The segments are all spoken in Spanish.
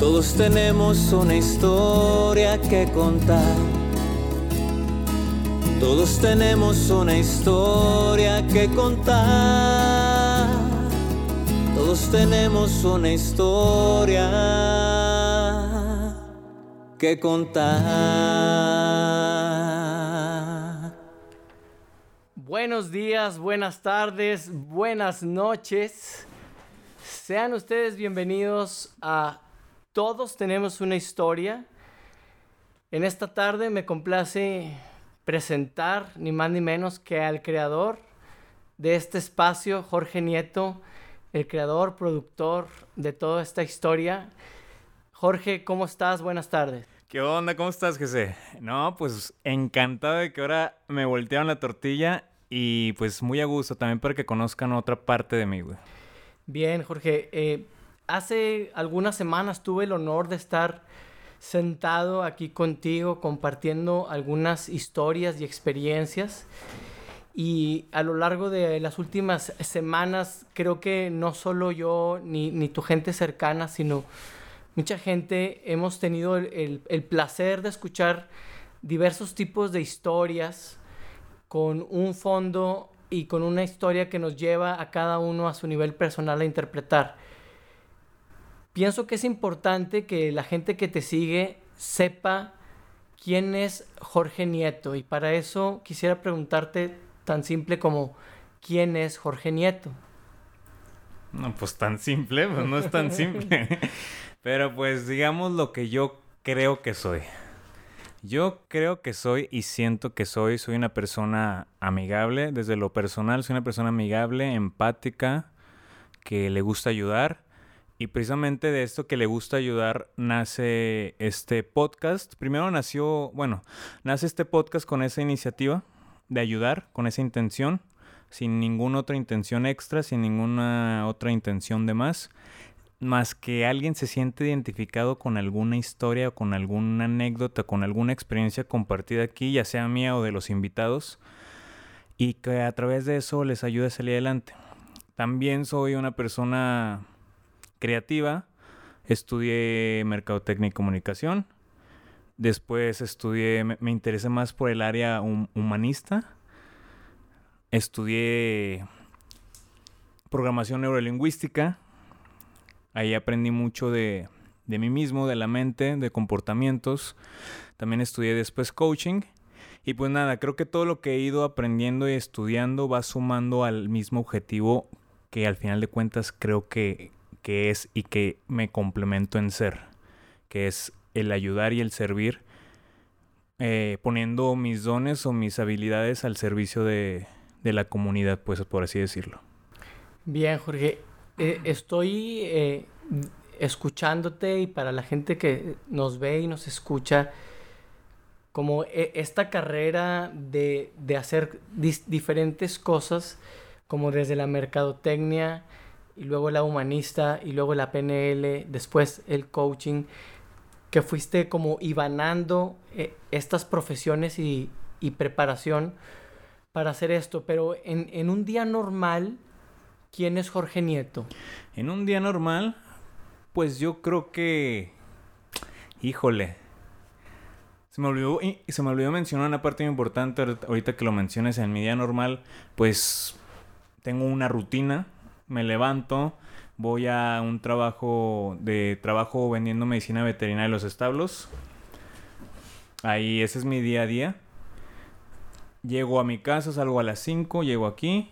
Todos tenemos una historia que contar. Todos tenemos una historia que contar. Todos tenemos una historia que contar. Buenos días, buenas tardes, buenas noches. Sean ustedes bienvenidos a Todos tenemos una historia. En esta tarde me complace presentar ni más ni menos que al creador de este espacio, Jorge Nieto, el creador, productor de toda esta historia. Jorge, ¿cómo estás? Buenas tardes. ¿Qué onda? ¿Cómo estás, José? No, pues encantado de que ahora me voltearon la tortilla y pues muy a gusto también para que conozcan otra parte de mí, güey. Bien, Jorge. Eh, hace algunas semanas tuve el honor de estar sentado aquí contigo compartiendo algunas historias y experiencias. Y a lo largo de las últimas semanas creo que no solo yo ni, ni tu gente cercana, sino mucha gente hemos tenido el, el, el, placer de escuchar diversos tipos de historias con un fondo y con una historia que nos lleva a cada uno a su nivel personal a interpretar. Pienso que es importante que la gente que te sigue sepa quién es Jorge Nieto y para eso quisiera preguntarte tan simple como ¿quién es Jorge Nieto? No, pues tan simple, pues no es tan simple. Pero pues digamos lo que yo creo que soy. Yo creo que soy y siento que soy, soy una persona amigable, desde lo personal soy una persona amigable, empática, que le gusta ayudar y precisamente de esto que le gusta ayudar nace este podcast. Primero nació, bueno, nace este podcast con esa iniciativa de ayudar, con esa intención, sin ninguna otra intención extra, sin ninguna otra intención de más, más que alguien se siente identificado con alguna historia o con alguna anécdota, con alguna experiencia compartida aquí, ya sea mía o de los invitados, y que a través de eso les ayude a salir adelante. También soy una persona creativa, estudié mercadotecnia y comunicación. Después estudié, me, interesé más por el área hum, humanista. Estudié programación neurolingüística. Ahí aprendí mucho de, de mí mismo, de la mente, de comportamientos. También estudié después coaching. Y pues nada, creo que todo lo que he ido aprendiendo y estudiando va sumando al mismo objetivo que al final de cuentas creo que, que es y que me complemento en ser, que es el ayudar y el servir, eh, poniendo mis dones o mis habilidades al servicio de, de, la comunidad, pues por así decirlo. Bien, Jorge, eh, estoy eh, escuchándote y para la gente que nos ve y nos escucha, como esta carrera de, de hacer diferentes cosas, como desde la mercadotecnia, y luego la humanista y luego la PNL, después el coaching, que fuiste como ibanando eh, estas profesiones y, y, preparación para hacer esto, pero en, en, un día normal, ¿quién es Jorge Nieto? En un día normal, pues yo creo que, híjole, se me olvidó, se me olvidó mencionar una parte importante ahorita que lo menciones en mi día normal, pues tengo una rutina me levanto, voy a un trabajo de trabajo vendiendo medicina veterinaria en los establos. Ahí ese es mi día a día. Llego a mi casa, salgo a las 5, llego aquí.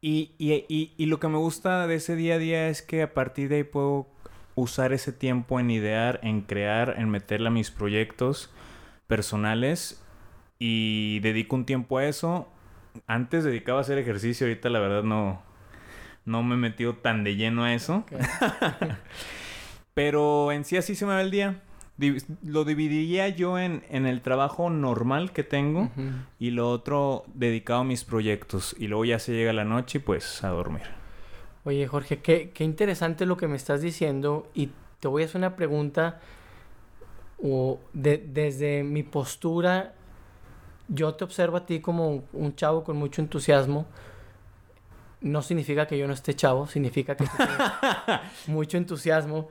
Y, y, y, y, lo que me gusta de ese día a día es que a partir de ahí puedo usar ese tiempo en idear, en crear, en meterle a mis proyectos personales. Y dedico un tiempo a eso antes dedicaba a hacer ejercicio, ahorita la verdad no, no me he metido tan de lleno a eso. Okay. Pero en sí así se me va el día. Lo dividiría yo en, en el trabajo normal que tengo uh -huh. y lo otro dedicado a mis proyectos. Y luego ya se llega la noche y pues a dormir. Oye Jorge, qué, qué interesante lo que me estás diciendo y te voy a hacer una pregunta o de, desde mi postura yo te observo a ti como un chavo con mucho entusiasmo no significa que yo no esté chavo, significa que mucho entusiasmo.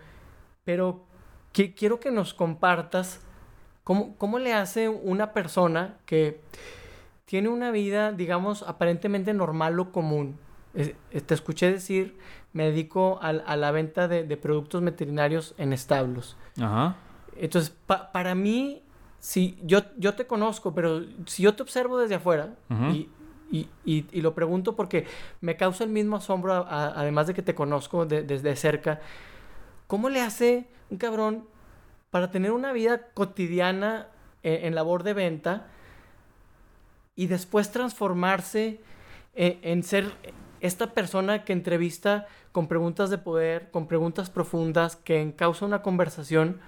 Pero quiero que nos compartas cómo, cómo le hace una persona que tiene una vida, digamos, aparentemente normal o común. te escuché decir, me dedico a, la venta de, productos veterinarios en establos. Ajá. Entonces, para mí, si yo, yo te conozco, pero si yo te observo desde afuera y, y, y, lo pregunto porque me causa el mismo asombro, además de que te conozco desde cerca, ¿cómo le hace un cabrón para tener una vida cotidiana en, labor de venta y después transformarse en, en ser esta persona que entrevista con preguntas de poder, con preguntas profundas, que encausa una conversación?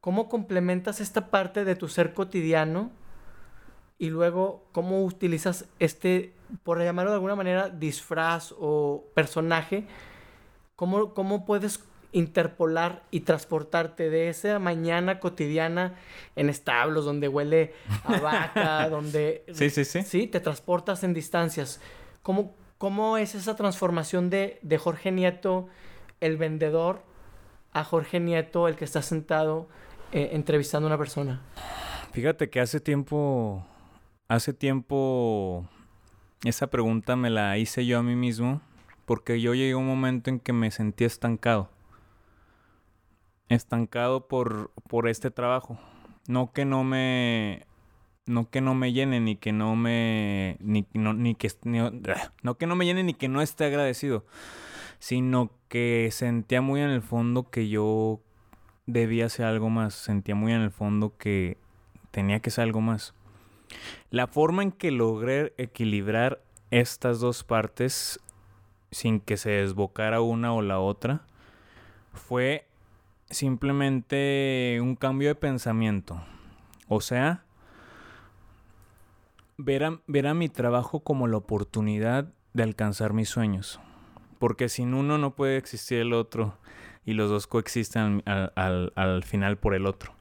¿Cómo complementas esta parte de tu ser cotidiano? y luego cómo utilizas este, por llamarlo de alguna manera, disfraz o personaje, cómo, cómo puedes interpolar y transportarte de esa mañana cotidiana en establos donde huele a vaca, donde... Sí, sí, sí. Sí, te transportas en distancias. ¿Cómo, cómo es esa transformación de, de Jorge Nieto, el vendedor, a Jorge Nieto, el que está sentado eh, entrevistando a una persona? Fíjate que hace tiempo Hace tiempo esa pregunta me la hice yo a mí mismo porque yo llegué a un momento en que me sentí estancado. Estancado por, por este trabajo. No que no me no que no me llene ni que no me ni, no, ni que no que no me llene ni que no esté agradecido, sino que sentía muy en el fondo que yo debía hacer algo más, sentía muy en el fondo que tenía que hacer algo más. La forma en que logré equilibrar estas dos partes sin que se desbocara una o la otra fue simplemente un cambio de pensamiento. O sea, ver a, mi trabajo como la oportunidad de alcanzar mis sueños. Porque sin uno no puede existir el otro y los dos coexisten al final por el otro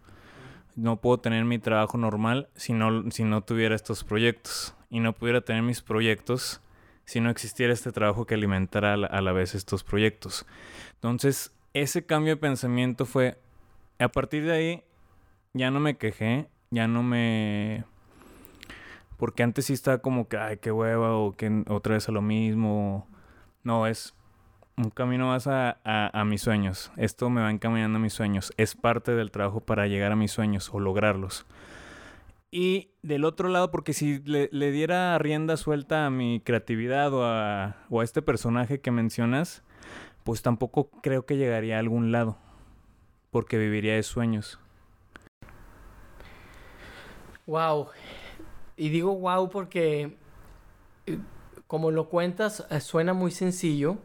no puedo tener mi trabajo normal si no, si no tuviera estos proyectos. Y no pudiera tener mis proyectos si no existiera este trabajo que alimentara a la, vez estos proyectos. Entonces, ese cambio de pensamiento fue, a partir de ahí, ya no me quejé, ya no me... Porque antes sí estaba como que, ay, qué hueva, o que otra vez a lo mismo. No, es un camino más a, mis sueños. Esto me va encaminando a mis sueños. Es parte del trabajo para llegar a mis sueños o lograrlos. Y del otro lado, porque si le, diera rienda suelta a mi creatividad o a, o a este personaje que mencionas, pues tampoco creo que llegaría a algún lado. Porque viviría de sueños. Wow. Y digo wow porque, eh, como lo cuentas, eh, suena muy sencillo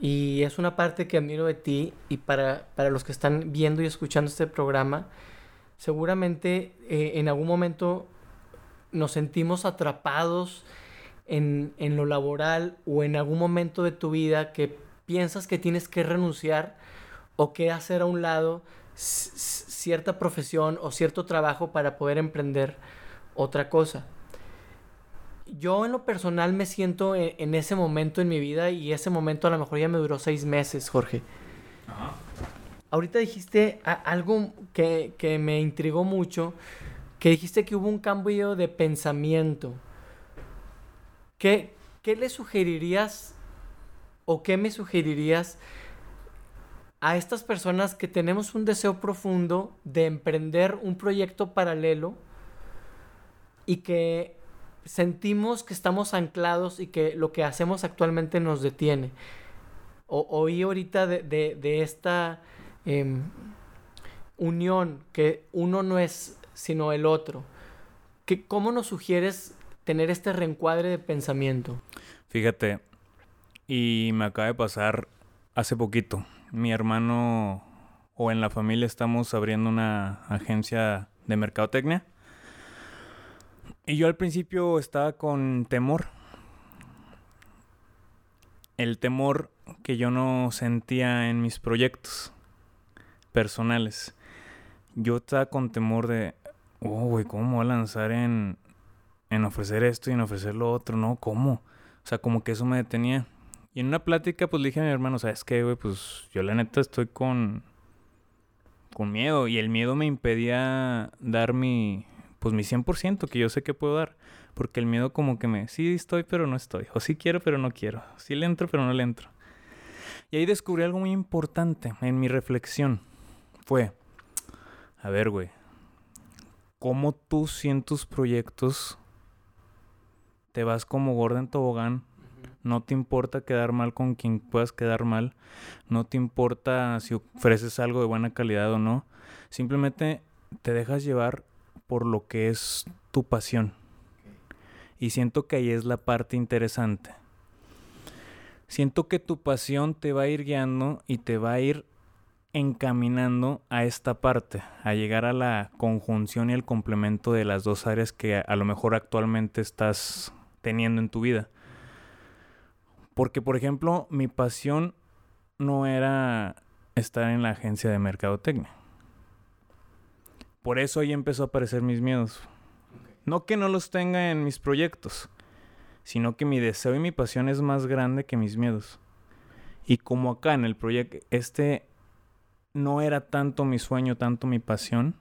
y es una parte que admiro de ti y para, para, los que están viendo y escuchando este programa, seguramente eh, en algún momento nos sentimos atrapados en, en, lo laboral o en algún momento de tu vida que piensas que tienes que renunciar o que hacer a un lado cierta profesión o cierto trabajo para poder emprender otra cosa yo en lo personal me siento e, en, ese momento en mi vida y ese momento a lo mejor ya me duró seis meses, Jorge. Ajá. Ahorita dijiste algo que, que, me intrigó mucho, que dijiste que hubo un cambio de pensamiento. ¿Qué, qué le sugerirías o qué me sugerirías a estas personas que tenemos un deseo profundo de emprender un proyecto paralelo y que sentimos que estamos anclados y que lo que hacemos actualmente nos detiene. O, oí ahorita de, esta em, unión que uno no es sino el otro. Que, ¿Cómo nos sugieres tener este reencuadre de pensamiento? Fíjate, y me acaba de pasar hace poquito. Mi hermano o en la familia estamos abriendo una agencia de mercadotecnia y yo al principio estaba con temor. El temor que yo no sentía en mis proyectos personales. Yo estaba con temor de, oh, güey, ¿cómo voy a lanzar en, en ofrecer esto y en ofrecer lo otro? No, ¿cómo? O sea, como que eso me detenía. Y en una plática, pues le dije a mi hermano, ¿sabes qué, güey? Pues yo la neta estoy con. con miedo. Y el miedo me impedía dar mi. Pues mi 100%, que yo sé que puedo dar. Porque el miedo, como que me. Sí estoy, pero no estoy. O sí quiero, pero no quiero. Sí le entro, pero no le entro. Y ahí descubrí algo muy importante en mi reflexión. Fue. A ver, güey. ¿Cómo tú en tus proyectos te vas como gorda en tobogán? No te importa quedar mal con quien puedas quedar mal. No te importa si ofreces algo de buena calidad o no. Simplemente te dejas llevar por lo que es tu pasión. Y siento que ahí es la parte interesante. Siento que tu pasión te va a ir guiando y te va a ir encaminando a esta parte, a llegar a la conjunción y el complemento de las dos áreas que a, lo mejor actualmente estás teniendo en tu vida. Porque, por ejemplo, mi pasión no era estar en la agencia de mercadotecnia. Por eso ahí empezó a aparecer mis miedos. No que no los tenga en mis proyectos, sino que mi deseo y mi pasión es más grande que mis miedos. Y como acá en el proyecto, este no era tanto mi sueño, tanto mi pasión,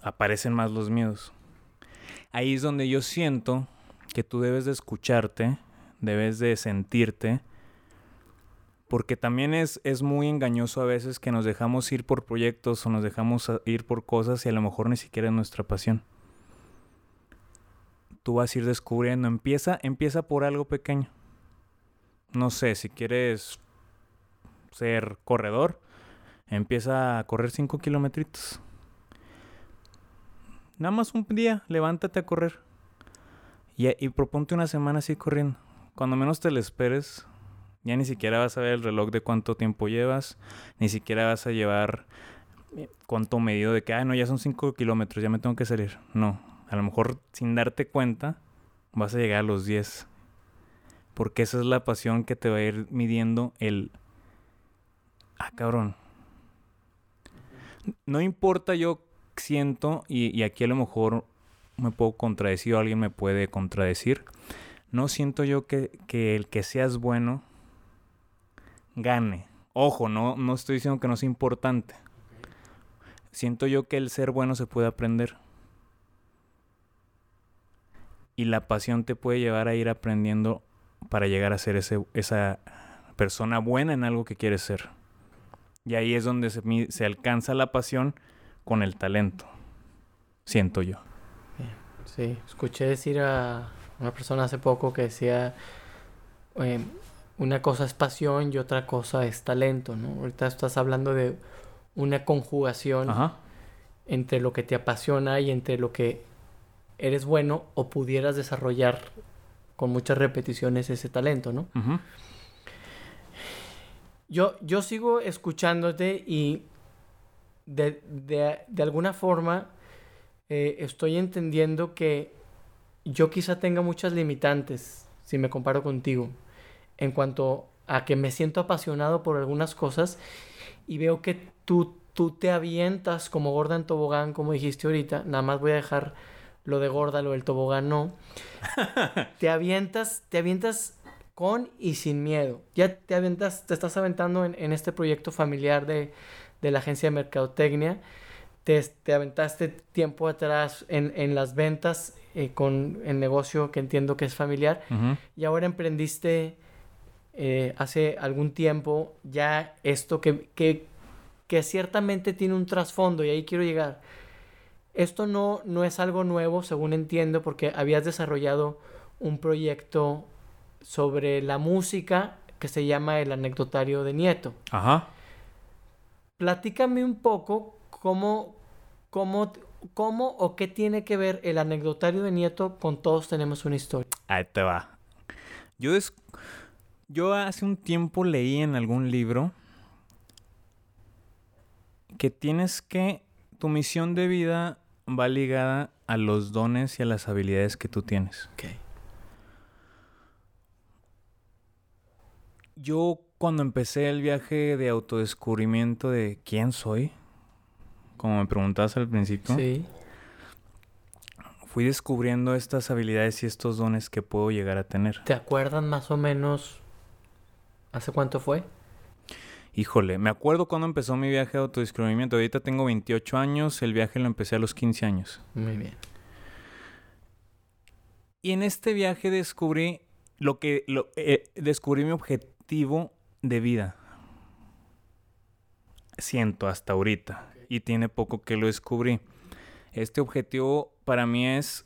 aparecen más los miedos. Ahí es donde yo siento que tú debes de escucharte, debes de sentirte, porque también es, es muy engañoso a veces que nos dejamos ir por proyectos o nos dejamos ir por cosas y a lo mejor ni siquiera es nuestra pasión. Tú vas a ir descubriendo, empieza, empieza por algo pequeño. No sé, si quieres ser corredor, empieza a correr 5 kilometritos. Nada más un día, levántate a correr. Y, y, proponte una semana así corriendo. Cuando menos te lo esperes, ya ni siquiera vas a ver el reloj de cuánto tiempo llevas, ni siquiera vas a llevar eh, cuánto medido de que, ah, no, ya son 5 kilómetros, ya me tengo que salir. No, a lo mejor sin darte cuenta, vas a llegar a los 10. Porque esa es la pasión que te va a ir midiendo el ah, cabrón. No importa, yo siento, y, aquí a lo mejor me puedo contradecir o alguien me puede contradecir. No siento yo que, el que seas bueno gane. Ojo, no, no estoy diciendo que no sea importante. Siento yo que el ser bueno se puede aprender. Y la pasión te puede llevar a ir aprendiendo para llegar a ser ese, esa persona buena en algo que quieres ser. Y ahí es donde se, alcanza la pasión con el talento. Siento yo. Sí, escuché decir a una persona hace poco que decía, em, una cosa es pasión y otra cosa es talento, ¿no? Ahorita estás hablando de una conjugación entre lo que te apasiona y entre lo que eres bueno o pudieras desarrollar con muchas repeticiones ese talento, ¿no? Yo, yo sigo escuchándote y de, alguna forma eh, estoy entendiendo que yo quizá tenga muchas limitantes si me comparo contigo en cuanto a que me siento apasionado por algunas cosas y veo que tú, tú te avientas como gorda en tobogán, como dijiste ahorita, nada más voy a dejar lo de gorda, lo del tobogán no. te avientas, te avientas con y sin miedo. Ya te aventas, te estás aventando en, este proyecto familiar de, la agencia de mercadotecnia. Te, te aventaste tiempo atrás en, las ventas eh, con el negocio que entiendo que es familiar. Y ahora emprendiste eh, hace algún tiempo ya esto que, que, que ciertamente tiene un trasfondo y ahí quiero llegar. Esto no, no es algo nuevo, según entiendo, porque habías desarrollado un proyecto sobre la música que se llama El anecdotario de Nieto. Ajá. Platícame un poco cómo, cómo, cómo o qué tiene que ver el anecdotario de Nieto con Todos tenemos una historia. Ahí te va. Yo, Yo hace un tiempo leí en algún libro que tienes que... Tu misión de vida va ligada a los dones y a las habilidades que tú tienes. Okay. Yo cuando empecé el viaje de autodescubrimiento de quién soy, como me preguntabas al principio, fui descubriendo estas habilidades y estos dones que puedo llegar a tener. ¿Te acuerdan más o menos hace cuánto fue? Híjole, me acuerdo cuando empezó mi viaje de autodescubrimiento. Ahorita tengo 28 años, el viaje lo empecé a los 15 años. Muy bien. Y en este viaje descubrí lo que lo, eh, descubrí mi objetivo de vida. Siento hasta ahorita y tiene poco que lo descubrí. Este objetivo para mí es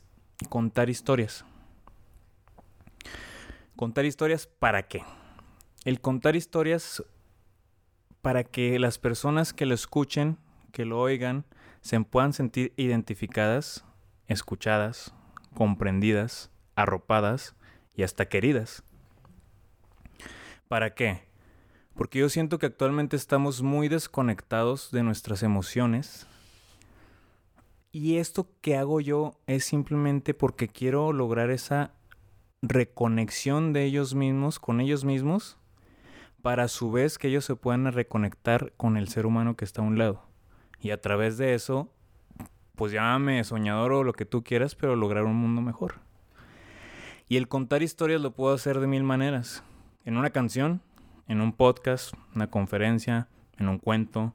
contar historias. Contar historias para qué? El contar historias para que las personas que lo escuchen, que lo oigan, se puedan sentir identificadas, escuchadas, comprendidas, arropadas y hasta queridas. ¿Para qué? Porque yo siento que actualmente estamos muy desconectados de nuestras emociones. Y esto que hago yo es simplemente porque quiero lograr esa reconexión de ellos mismos con ellos mismos para su vez que ellos se puedan reconectar con el ser humano que está a un lado. Y a través de eso, pues llámame soñador o lo que tú quieras, pero lograr un mundo mejor. Y el contar historias lo puedo hacer de mil maneras. En una canción, en un podcast, una conferencia, en un cuento,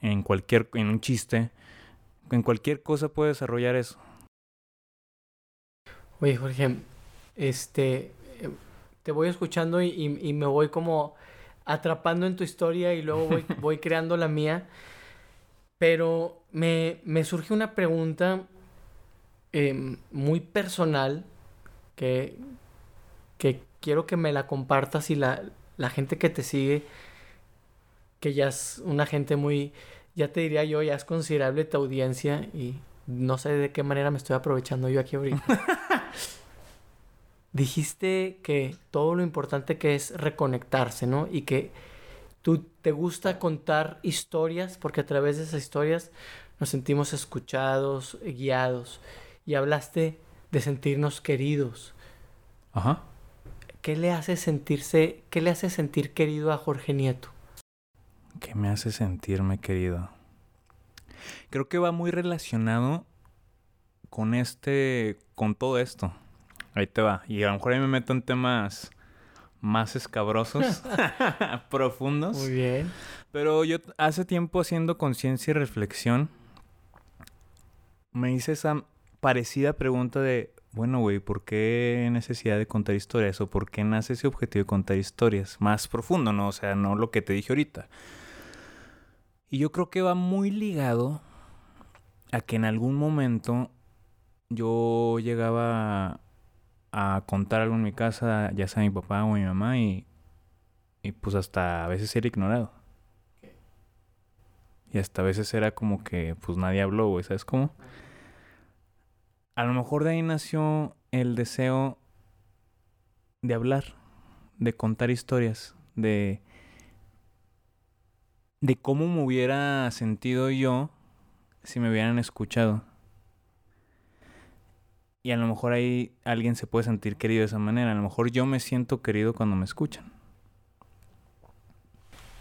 en cualquier, en un chiste, en cualquier cosa puedo desarrollar eso. Oye, Jorge, este, te voy escuchando y, me voy como atrapando en tu historia y luego voy, voy creando la mía. Pero me, me surge una pregunta em, muy personal que, que quiero que me la compartas y la, la gente que te sigue, que ya es una gente muy, ya te diría yo, ya es considerable tu audiencia y no sé de qué manera me estoy aprovechando yo aquí ahorita. dijiste que todo lo importante que es reconectarse, ¿no? Y que tú te gusta contar historias porque a través de esas historias nos sentimos escuchados, guiados. Y hablaste de sentirnos queridos. Ajá. ¿Qué le hace sentirse, qué le hace sentir querido a Jorge Nieto? ¿Qué me hace sentirme querido? Creo que va muy relacionado con este, con todo esto. Ahí te va. Y a lo mejor ahí me meto en temas más escabrosos, profundos. Muy bien. Pero yo hace tiempo haciendo conciencia y reflexión, me hice esa parecida pregunta de, bueno, güey, ¿por qué necesidad de contar historias? ¿O por qué nace ese objetivo de contar historias? Más profundo, ¿no? O sea, no lo que te dije ahorita. Y yo creo que va muy ligado a que en algún momento yo llegaba a contar algo en mi casa, ya sea mi papá o mi mamá, y, y pues hasta a veces era ignorado. Y hasta a veces era como que pues nadie habló, güey, ¿sabes cómo? A lo mejor de ahí nació el deseo de hablar, de contar historias, de de cómo me hubiera sentido yo si me hubieran escuchado. Y a lo mejor ahí alguien se puede sentir querido de esa manera. A lo mejor yo me siento querido cuando me escuchan.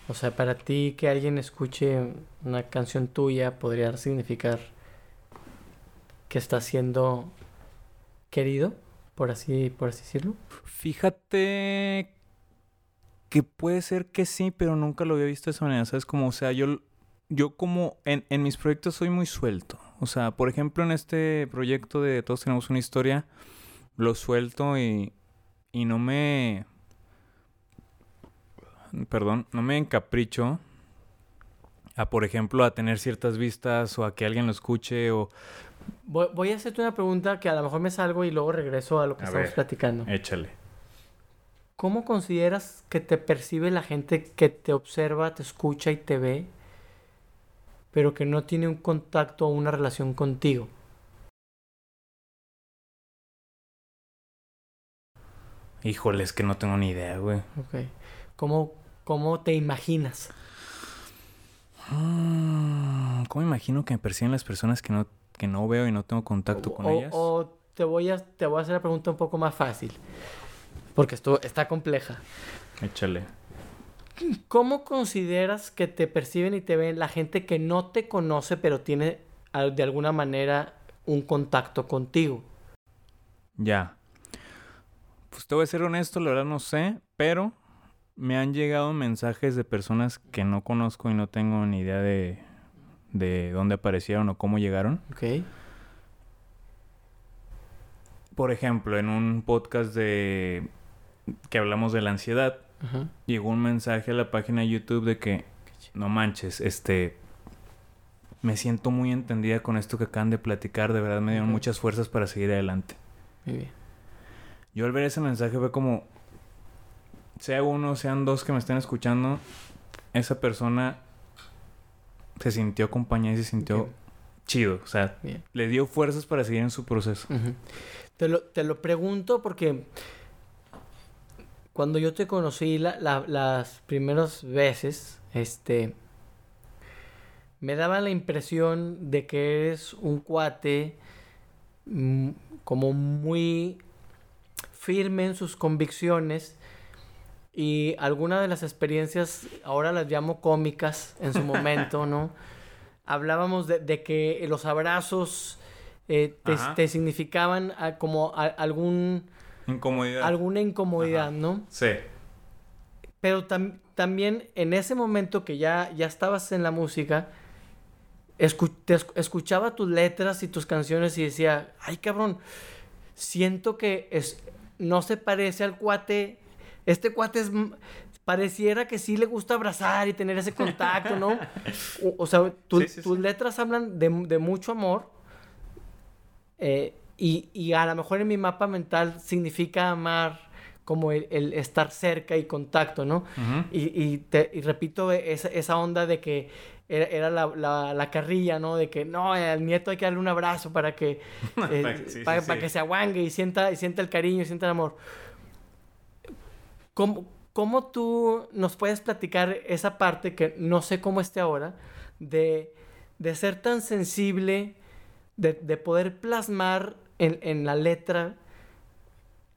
O sea, para ti que alguien escuche una canción tuya podría significar que está siendo querido, por así, por así decirlo. Fíjate que puede ser que sí, pero nunca lo había visto de esa manera. ¿Sabes? Como, o sea, yo, yo como en, en mis proyectos soy muy suelto. O sea, por ejemplo, en este proyecto de Todos tenemos una historia, lo suelto y, y no me... Perdón, no me encapricho a, por ejemplo, a tener ciertas vistas o a que alguien lo escuche o... Voy, a hacerte una pregunta que a lo mejor me salgo y luego regreso a lo que estamos platicando. Échale. ¿Cómo consideras que te percibe la gente que te observa, te escucha y te ve? Pero que no tiene un contacto o una relación contigo. Híjole, es que no tengo ni idea, güey. Ok. ¿Cómo, cómo te imaginas? Mm, ¿Cómo imagino que me perciben las personas que no, que no veo y no tengo contacto con ellas? O te voy, a, te voy a hacer la pregunta un poco más fácil. Porque esto está compleja. Échale. ¿Cómo consideras que te perciben y te ven la gente que no te conoce, pero tiene de alguna manera un contacto contigo. Ya. Pues te voy a ser honesto, la verdad no sé, pero me han llegado mensajes de personas que no conozco y no tengo ni idea de, de dónde aparecieron o cómo llegaron. Ok. Por ejemplo, en un podcast de que hablamos de la ansiedad, Ajá. llegó un mensaje a la página de YouTube de que no manches, este me siento muy entendida con esto que acaban de platicar, de verdad me dieron muchas fuerzas para seguir adelante. Muy bien. Yo al ver ese mensaje fue como, sea uno, sean dos que me estén escuchando, esa persona se sintió acompañada y se sintió chido. O sea, Bien. le dio fuerzas para seguir en su proceso. Te, lo, te lo pregunto porque cuando yo te conocí la- la- las primeras veces, este, me daba la impresión de que eres un cuate mm, como muy firme en sus convicciones y algunas de las experiencias, ahora las llamo cómicas en su momento, ¿no? Hablábamos de, de que los abrazos eh, te, significaban como a- algún, Incomodidad. alguna incomodidad, Ajá. ¿no? Sí. Pero tam- también en ese momento que ya, ya estabas en la música, escu- te esc- escuchaba tus letras y tus canciones y decía, ay cabrón, siento que es, no se parece al cuate, este cuate es, pareciera que sí le gusta abrazar y tener ese contacto, ¿no? O, o sea, tu- Sí, sí, tus sí. letras hablan de, de mucho amor eh, y, y a lo mejor en mi mapa mental significa amar como el, el estar cerca y contacto, ¿no? Y, y, te- y repito esa, esa onda de que era, era la, la- la carrilla, ¿no? De que no, al nieto hay que darle un abrazo para que, eh, Para que- sí, sí, para, sí. para que se aguangue y sienta, y sienta el cariño y sienta el amor. ¿Cómo, ¿Cómo tú nos puedes platicar esa parte que no sé cómo esté ahora, de, de ser tan sensible, de, de poder plasmar en, la letra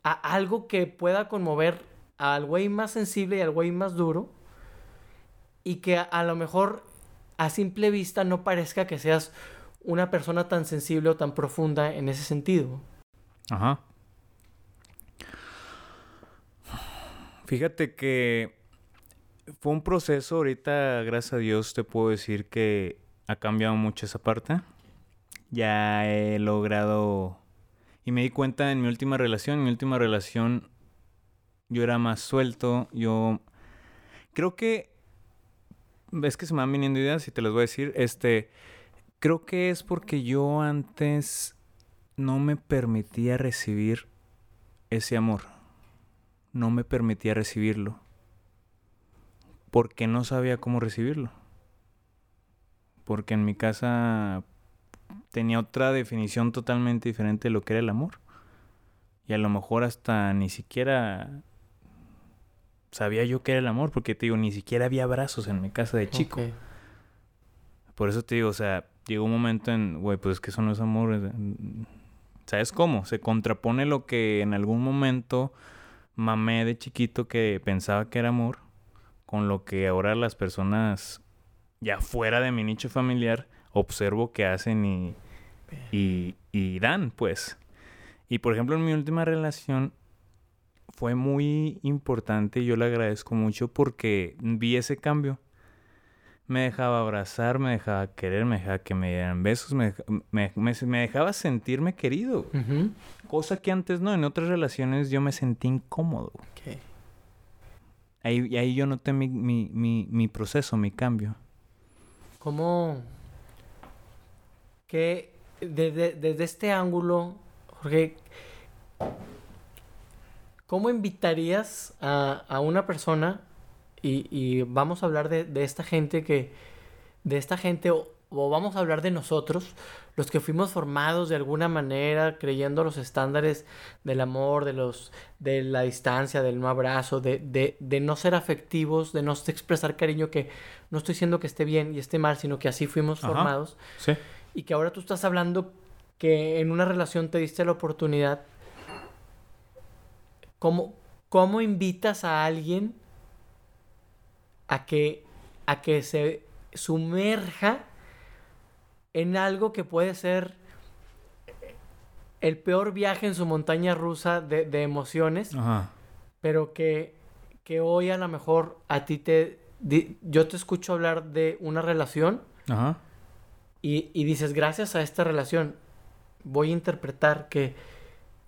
a algo que pueda conmover al güey más sensible y al güey más duro y que a, a lo mejor a simple vista no parezca que seas una persona tan sensible o tan profunda en ese sentido. Ajá. Fíjate que fue un proceso, ahorita gracias a Dios te puedo decir que ha cambiado mucho esa parte. Ya he logrado y me di cuenta en mi última relación, en mi última relación yo era más suelto, yo creo que ves que se me van viniendo ideas y te las voy a decir, este creo que es porque yo antes no me permitía recibir ese amor. No me permitía recibirlo. Porque no sabía cómo recibirlo. Porque en mi casa tenía otra definición totalmente diferente de lo que era el amor. Y a lo mejor hasta ni siquiera sabía yo qué era el amor. Porque te digo, ni siquiera había abrazos en mi casa de chico. Por eso te digo, o sea, llegó un momento en, güey, pues es que eso no es amor. es- ¿Sabes cómo? Se contrapone lo que en algún momento mamé de chiquito que pensaba que era amor con lo que ahora las personas ya fuera de mi nicho familiar observo que hacen y, y, y dan, pues. Y por ejemplo, en mi última relación fue muy importante y yo le agradezco mucho porque vi ese cambio me dejaba abrazar, me dejaba querer, me dejaba que me dieran besos, me, deja- me, me- me dejaba sentirme querido. Cosa que antes no, en otras relaciones yo me sentí incómodo. Ok. Ahí, ahí yo noté mi, mi, mi, mi proceso, mi cambio. ¿Cómo que desde, desde este ángulo, Jorge, cómo invitarías a, a una persona y, y vamos a hablar de, de esta gente que, de esta gente o, o vamos a hablar de nosotros, los que fuimos formados de alguna manera creyendo los estándares del amor, de los de la distancia, del no abrazo, de, de, de no ser afectivos, de no expresar cariño, que no estoy diciendo que esté bien y esté mal, sino que así fuimos Ajá. formados Sí. Y que ahora tú estás hablando que en una relación te diste la oportunidad. ¿Cómo, cómo invitas a alguien a que, a que se sumerja en algo que puede ser el peor viaje en su montaña rusa de, de emociones, Ajá. pero que, que hoy a lo mejor a ti te... di- yo te escucho hablar de una relación Ajá. Y, y dices, gracias a esta relación, voy a interpretar que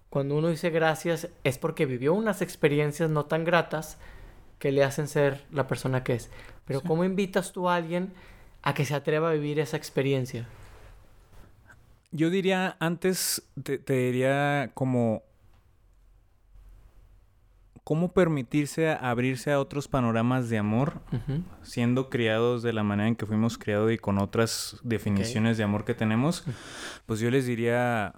cuando uno dice gracias es porque vivió unas experiencias no tan gratas que le hacen ser la persona que es. Pero Sí. ¿cómo invitas tú a alguien a que se atreva a vivir esa experiencia? Yo diría, antes te, te diría como... ¿Cómo permitirse abrirse a otros panoramas de amor siendo criados de la manera en que fuimos criados y con otras definiciones de amor que tenemos? Pues yo les diría,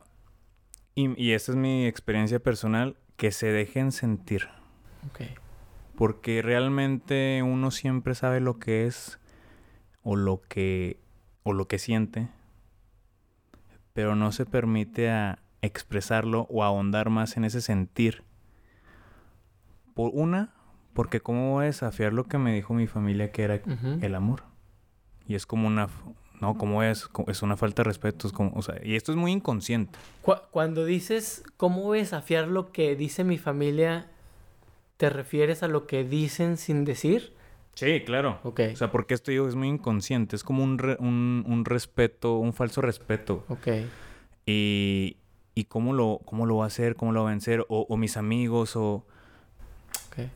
y, y esta es mi experiencia personal, que se dejen sentir. Porque realmente uno siempre sabe lo que es o lo que o lo que siente, pero no se permite a expresarlo o ahondar más en ese sentir. Por una, porque cómo voy a desafiar lo que me dijo mi familia que era el amor. Y es como una no, como es es una falta de respeto, es como, o sea, y esto es muy inconsciente. Cu- Cuando dices, ¿cómo voy a desafiar lo que dice mi familia? ¿Te refieres a lo que dicen sin decir? Sí, claro. Ok. O sea, porque esto digo es muy inconsciente, es como un, re- un, un respeto, un falso respeto. ok. Y, y cómo, lo, cómo lo va a hacer, cómo lo va a vencer, o, o mis amigos, o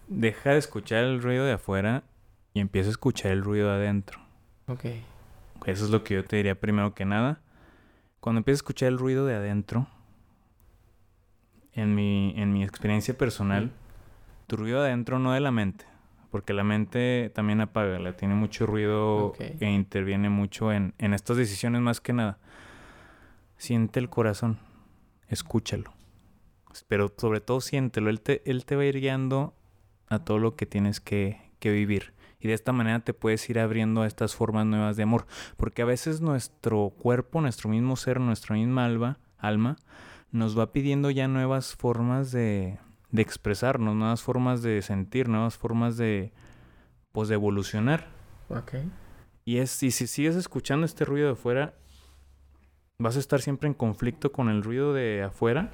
Deja de escuchar el ruido de afuera y empieza a escuchar el ruido de adentro. Ok. Eso es lo que yo te diría primero que nada. Cuando empiezas a escuchar el ruido de adentro, en mi, en mi experiencia personal, tu ruido de adentro no de la mente, porque la mente también apaga, la tiene mucho ruido e interviene mucho en, en estas decisiones más que nada. Siente el corazón, escúchalo. Pero sobre todo siéntelo, él te, él te va a ir guiando a todo lo que tienes que, que vivir. Y de esta manera te puedes ir abriendo a estas formas nuevas de amor. Porque a veces nuestro cuerpo, nuestro mismo ser, nuestra misma alma, alma, nos va pidiendo ya nuevas formas de, de expresarnos, nuevas formas de sentir, nuevas formas de, pues, de evolucionar. Y, es, y si sigues escuchando este ruido de afuera, vas a estar siempre en conflicto con el ruido de afuera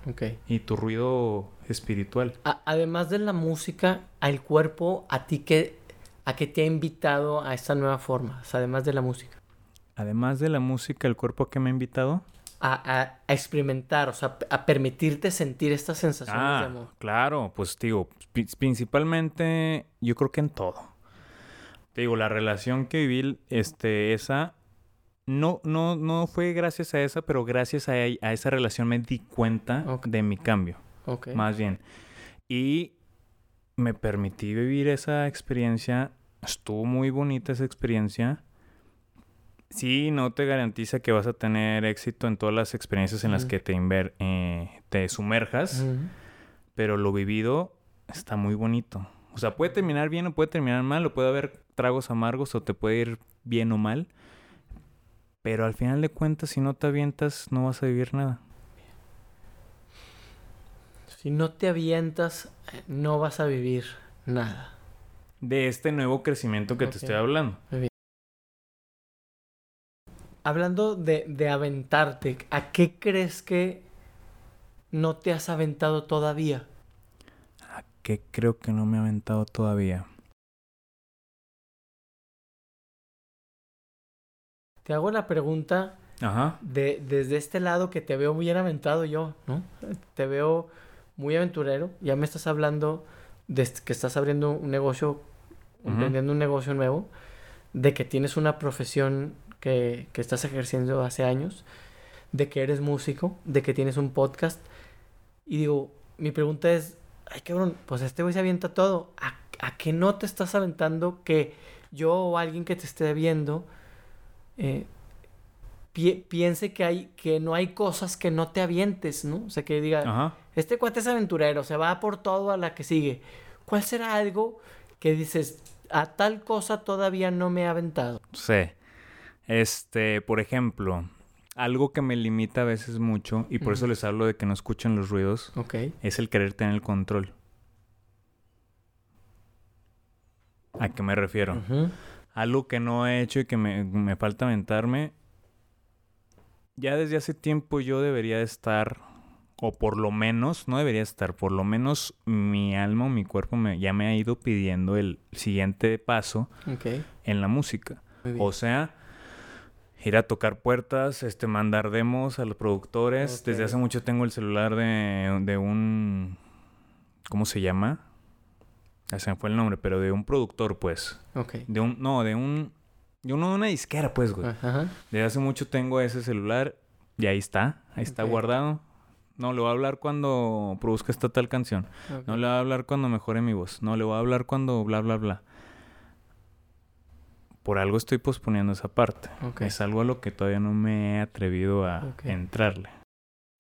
y tu ruido espiritual. A- además de la música, al cuerpo, ¿a ti qué, a qué te ha invitado a esta nueva forma? O sea, además de la música. Además de la música, el cuerpo que me ha invitado. A, a- a experimentar, o sea, a permitirte sentir estas sensaciones de Ah, amor. claro, pues digo, pri- principalmente yo creo que en todo. Te digo, la relación que viví, este, esa, no, no, no fue gracias a esa, pero gracias a, e- a esa relación me di cuenta de mi cambio. Más bien. Y me permití vivir esa experiencia. Estuvo muy bonita esa experiencia. Sí, no te garantiza que vas a tener éxito en todas las experiencias en las que te, inver- eh, te sumerjas, pero lo vivido está muy bonito. O sea, puede terminar bien o puede terminar mal, o puede haber tragos amargos o te puede ir bien o mal. Pero al final de cuentas, si no te avientas, no vas a vivir nada. Si no te avientas, eh, no vas a vivir nada. De este nuevo crecimiento que te estoy hablando. Hablando de, de aventarte, ¿a qué crees que no te has aventado todavía? que creo que no me he aventado todavía. Te hago la pregunta Ajá. de, desde este lado que te veo bien aventado yo, ¿no? Te veo muy aventurero. Ya me estás hablando de que estás abriendo un negocio, emprendiendo un negocio nuevo, de que tienes una profesión que, que estás ejerciendo hace años, de que eres músico, de que tienes un podcast. Y digo, mi pregunta es, ay cabrón, pues este güey se avienta todo. ¿A, a qué no te estás aventando que yo o alguien que te esté viendo eh, pi- piense que hay que no hay cosas que no te avientes, ¿no? O sea, que diga, Ajá. este cuate es aventurero, se va por todo a la que sigue. ¿Cuál será algo que dices, a tal cosa todavía no me he aventado? Sí. Este, por ejemplo, algo que me limita a veces mucho, y por eso les hablo de que no escuchen los ruidos, es el querer tener el control. ¿A qué me refiero? Ujú. Algo que no he hecho y que me, me falta aventarme. Ya desde hace tiempo yo debería de estar o por lo menos, no debería estar, por lo menos mi alma o mi cuerpo me, ya me ha ido pidiendo el siguiente paso en la música. O sea, ir a tocar puertas, este, mandar demos a los productores. Desde hace mucho tengo el celular de, de un... ¿Cómo se llama? Ya se me fue el nombre, pero de un productor, pues. Ok. De un... No, de un... De uno de una disquera, pues, güey. Ajá. Desde hace mucho tengo ese celular y ahí está. Ahí está guardado. No, le voy a hablar cuando produzca esta tal canción. No le voy a hablar cuando mejore mi voz. No le voy a hablar cuando bla, bla, bla. Por algo estoy posponiendo esa parte. Ok. Es algo a lo que todavía no me he atrevido a entrarle.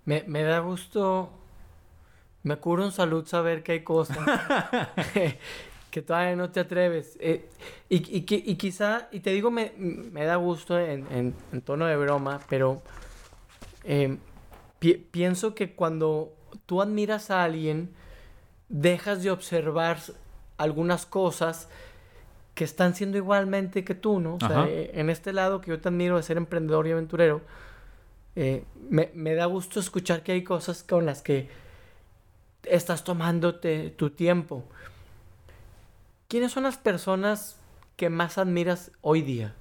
Me, me da gusto, me cura un salud saber que hay cosas que todavía no te atreves. Eh, y, y, y quizá, y te digo, me, me da gusto en, en- en tono de broma, pero eh, pi- pienso que cuando tú admiras a alguien, dejas de observar algunas cosas que están siendo igualmente que tú, ¿no? O sea, eh, en este lado que yo te admiro de ser emprendedor y aventurero, eh, me, me da gusto escuchar que hay cosas con las que estás tomándote tu tiempo. ¿Quiénes son las personas que más admiras hoy día?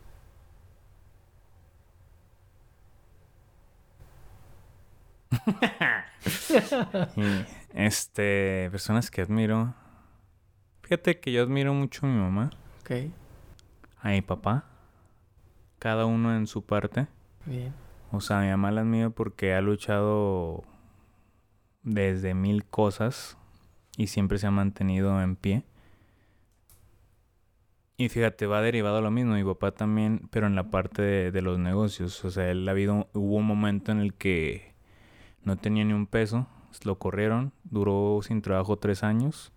Este, personas que admiro. Fíjate que yo admiro mucho a mi mamá, Ok, a mi papá. Cada uno en su parte. bien. O sea, mi mamá la admiro porque ha luchado desde mil cosas y siempre se ha mantenido en pie. Y fíjate, va derivado a lo mismo, mi papá también, pero en la parte de, de los negocios. O sea, él ha habido, hubo un momento en el que no tenía ni un peso, lo corrieron, duró sin trabajo tres años.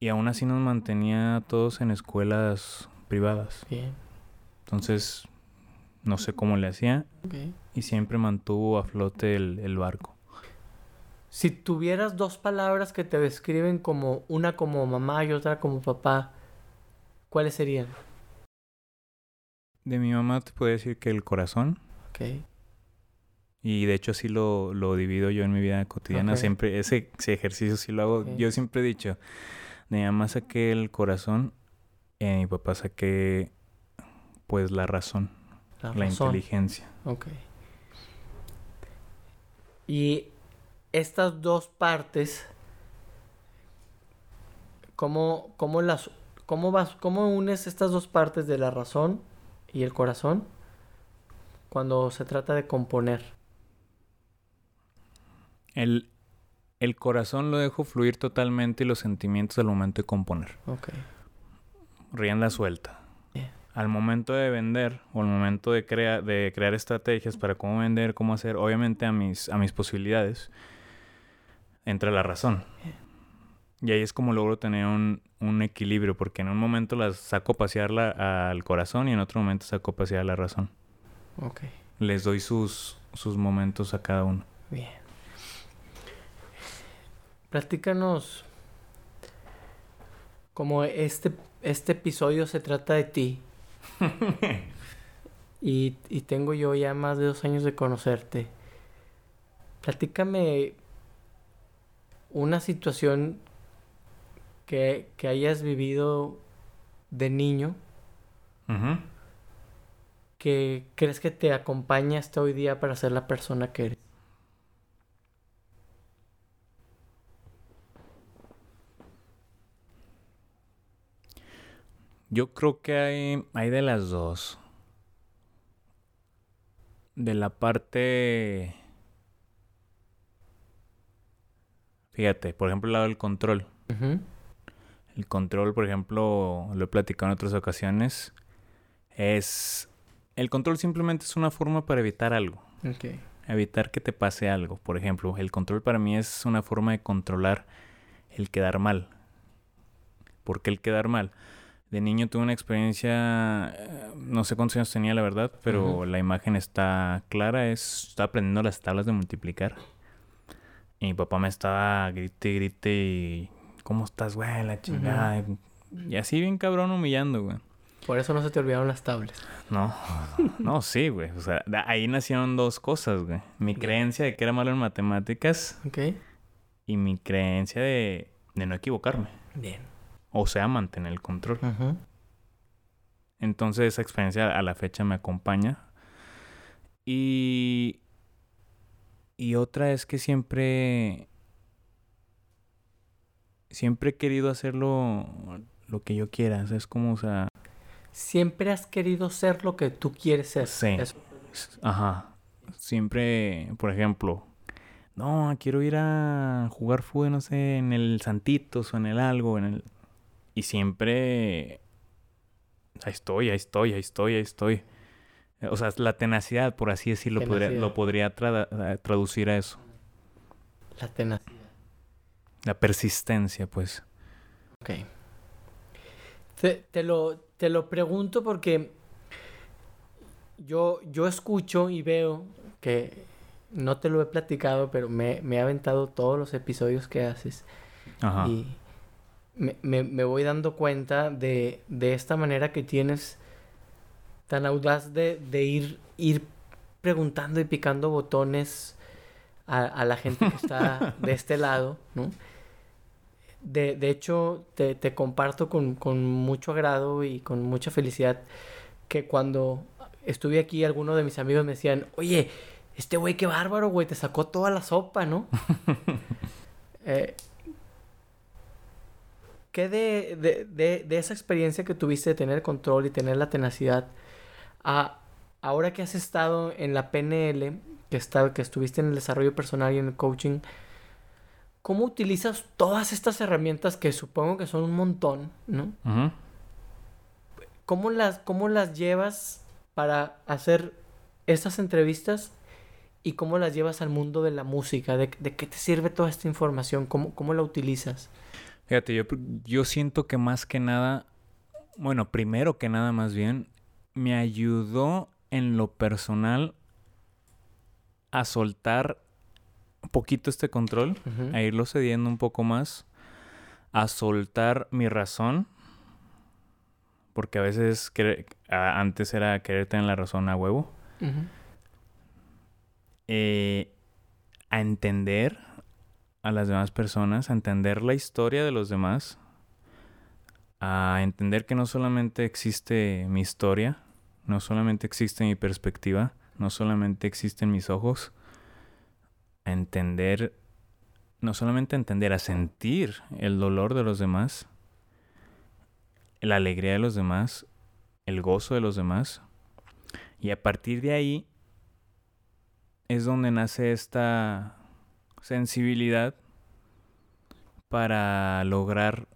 Y aún así nos mantenía a todos en escuelas privadas. Bien. Entonces, no sé cómo le hacía, y siempre mantuvo a flote el, el barco. Si tuvieras dos palabras que te describen como una como mamá y otra como papá, ¿cuáles serían? De mi mamá te puedo decir que el corazón, Ok, y de hecho así lo, lo divido yo en mi vida cotidiana, siempre ese, ese ejercicio sí lo hago. Yo siempre he dicho, de mi mamá saqué el corazón, y de mi papá saqué pues la razón, la la razón. inteligencia. Ok. Y estas dos partes, ¿cómo, cómo las, cómo vas, cómo unes estas dos partes de la razón y el corazón cuando se trata de componer? El, el corazón lo dejo fluir totalmente y los sentimientos al momento de componer. Ok. rienda suelta. Al momento de vender o al momento de, crea- de crear estrategias para cómo vender, cómo hacer, obviamente a mis, a mis posibilidades, entra la razón. Y ahí es como logro tener un, un equilibrio, porque en un momento las saco a pasear la- al corazón y en otro momento saco a pasear la razón. Ok. Les doy sus, sus momentos a cada uno. Bien. Platícanos como este, este episodio se trata de ti. y, y tengo yo ya más de dos años de conocerte. Platícame una situación que, que hayas vivido de niño que crees que te acompaña hasta hoy día para ser la persona que eres. Yo creo que hay, hay de las dos. De la parte... Fíjate, por ejemplo, el lado del control. El control, por ejemplo, lo he platicado en otras ocasiones, es... El control simplemente es una forma para evitar algo, Ok. evitar que te pase algo. Por ejemplo, el control para mí es una forma de controlar el quedar mal. ¿Por qué el quedar mal? De niño tuve una experiencia, eh, no sé cuántos años tenía la verdad, pero la imagen está clara, es, estaba aprendiendo las tablas de multiplicar. Y mi papá me estaba grite y grite y... ¿Cómo estás, güey? La chingada. Y así bien cabrón humillando, güey. Por eso no se te olvidaron las tablas. No, no, sí, güey. O sea, ahí nacieron dos cosas, güey. Mi creencia de que era malo en matemáticas. Ok. Y mi creencia de, de no equivocarme. Bien. O sea, mantener el control. Entonces esa experiencia a la fecha me acompaña. Y... Y otra es que siempre... Siempre he querido hacerlo lo que yo quiera. es como, o sea... Siempre has querido ser lo que tú quieres ser. Sí. Ajá. Siempre, por ejemplo, no, quiero ir a jugar fútbol, no sé, en el Santitos o en el algo, en el... Y siempre... Ahí estoy, ahí estoy, ahí estoy, ahí estoy. O sea, la tenacidad, por así decirlo, podría, lo podría eh, traducir a eso. La tenacidad. La persistencia, pues. Ok. Te, lo, te lo pregunto porque yo, yo escucho y veo que no te lo he platicado, pero me, me he aventado todos los episodios que haces. Ajá. Y me, me, voy dando cuenta de, de, esta manera que tienes tan audaz de, de ir, ir preguntando y picando botones a, a la gente que está de este lado, ¿no? De, de hecho, te, te comparto con, con, mucho agrado y con mucha felicidad que cuando estuve aquí, algunos de mis amigos me decían, oye, este güey qué bárbaro, güey, te sacó toda la sopa, ¿no? eh, ¿Qué de, de, de, de, esa experiencia que tuviste de tener control y tener la tenacidad, ahora que has estado en la PNL, que, está, que estuviste en el desarrollo personal y en el coaching, ¿cómo utilizas todas estas herramientas que supongo que son un montón, ¿no? ¿Cómo, las, ¿Cómo las llevas para hacer estas entrevistas y cómo las llevas al mundo de la música? ¿De, de qué te sirve toda esta información? ¿Cómo, cómo la utilizas? Fíjate, yo, yo siento que más que nada, bueno, primero que nada más bien, me ayudó en lo personal a soltar un poquito este control, a irlo cediendo un poco más, a soltar mi razón, porque a veces antes era querer tener la razón a huevo, eh, a entender a las demás personas, a entender la historia de los demás, a entender que no solamente existe mi historia, no solamente existe mi perspectiva, no solamente existen mis ojos, a entender, no solamente a entender, a sentir el dolor de los demás, la alegría de los demás, el gozo de los demás, y a partir de ahí es donde nace esta sensibilidad para lograr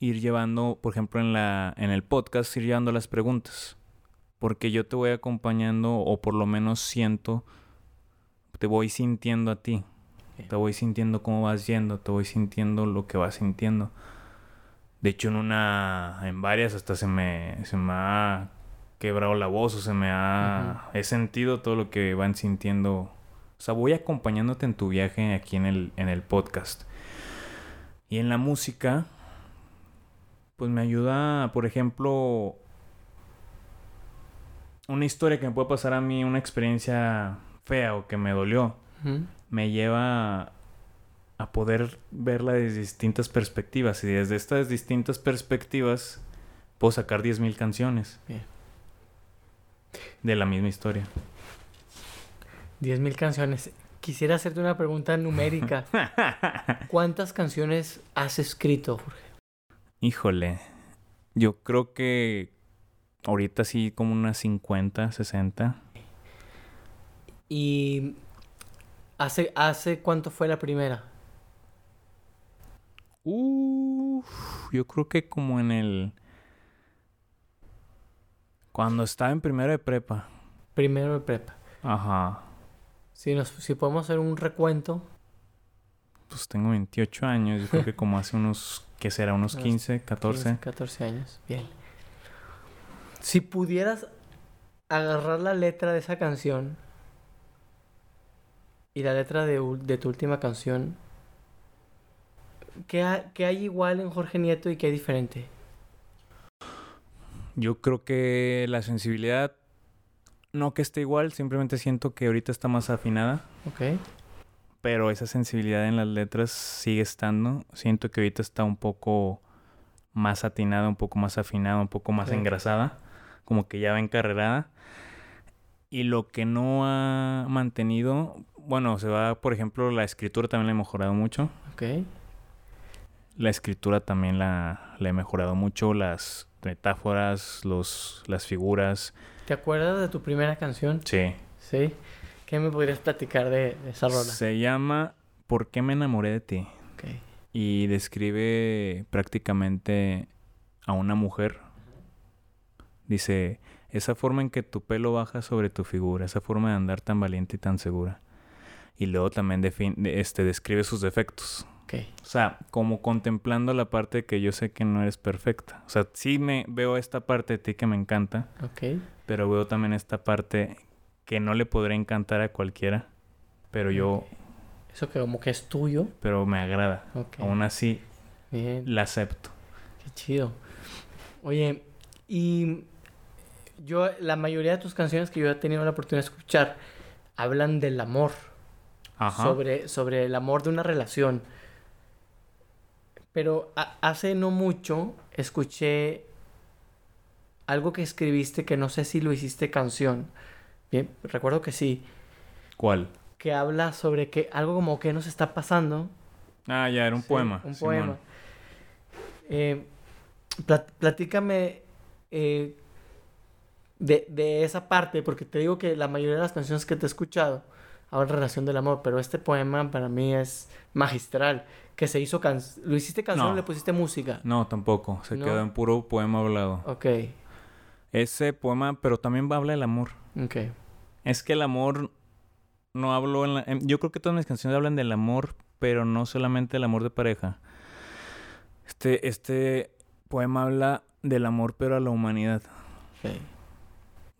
ir llevando, por ejemplo, en la en el podcast ir llevando las preguntas, porque yo te voy acompañando o por lo menos siento te voy sintiendo a ti. Te voy sintiendo cómo vas yendo, te voy sintiendo lo que vas sintiendo. De hecho, en una en varias hasta se me se me ha quebrado la voz o se me ha he sentido todo lo que van sintiendo o sea, voy acompañándote en tu viaje aquí en el, en el podcast. Y en la música, pues me ayuda, por ejemplo, una historia que me puede pasar a mí, una experiencia fea o que me dolió, me lleva a poder verla desde distintas perspectivas. Y desde estas distintas perspectivas puedo sacar 10.000 canciones. De la misma historia. 10.000 canciones. Quisiera hacerte una pregunta numérica. ¿Cuántas canciones has escrito, Jorge? Híjole, yo creo que ahorita sí como unas 50, 60. ¿Y hace, hace cuánto fue la primera? Uf, yo creo que como en el... Cuando estaba en primero de prepa. Primero de prepa. Ajá. Si, nos, si podemos hacer un recuento. Pues tengo 28 años, yo creo que como hace unos, ¿qué será? Unos 15, 14. 14 años, bien. Si pudieras agarrar la letra de esa canción y la letra de, de tu última canción, ¿qué, ¿qué hay igual en Jorge Nieto y qué hay diferente? Yo creo que la sensibilidad no que esté igual, simplemente siento que ahorita está más afinada. Ok. Pero esa sensibilidad en las letras sigue estando. Siento que ahorita está un poco más atinada, un poco más afinada, un poco más engrasada. Como que ya va encarrerada. Y lo que no ha mantenido, bueno, se va, por ejemplo, la escritura también la he mejorado mucho. Ok. La escritura también la, la he mejorado mucho. Las metáforas, los, las figuras. ¿Te acuerdas de tu primera canción? Sí. Sí. ¿Qué me podrías platicar de, de esa rola? Se llama ¿Por qué me enamoré de ti? Ok. Y describe prácticamente a una mujer. Dice, esa forma en que tu pelo baja sobre tu figura, esa forma de andar tan valiente y tan segura. Y luego también este, describe sus defectos. Ok. O sea, como contemplando la parte que yo sé que no eres perfecta. O sea, sí me veo esta parte de ti que me encanta, Ok. pero veo también esta parte que no le podrá encantar a cualquiera, pero yo, Eso que como que es tuyo. pero me agrada. Ok. Aún así, Bien. la acepto. Qué chido. Oye, y yo, la mayoría de tus canciones que yo he tenido la oportunidad de escuchar hablan del amor. Ajá. Sobre, sobre el amor de una relación. Pero a- hace no mucho escuché algo que escribiste que no sé si lo hiciste canción. Bien, recuerdo que sí. ¿Cuál? Que habla sobre que algo como que nos está pasando. Ah, ya, era un Sí, poema. Un Simón. poema. Eh, plat- platícame eh, de, de esa parte, porque te digo que la mayoría de las canciones que te he escuchado hablan relación del amor, pero este poema para mí es magistral. Que se hizo can ¿Lo hiciste canción No. o le pusiste música? No, tampoco. Se ¿No? quedó en puro poema hablado. Ok, Ese poema, pero también habla del amor. ok. Es que el amor no hablo en la... en- yo creo que todas mis canciones hablan del amor, pero no solamente del amor de pareja. Este, este poema habla del amor, pero a la humanidad. ok.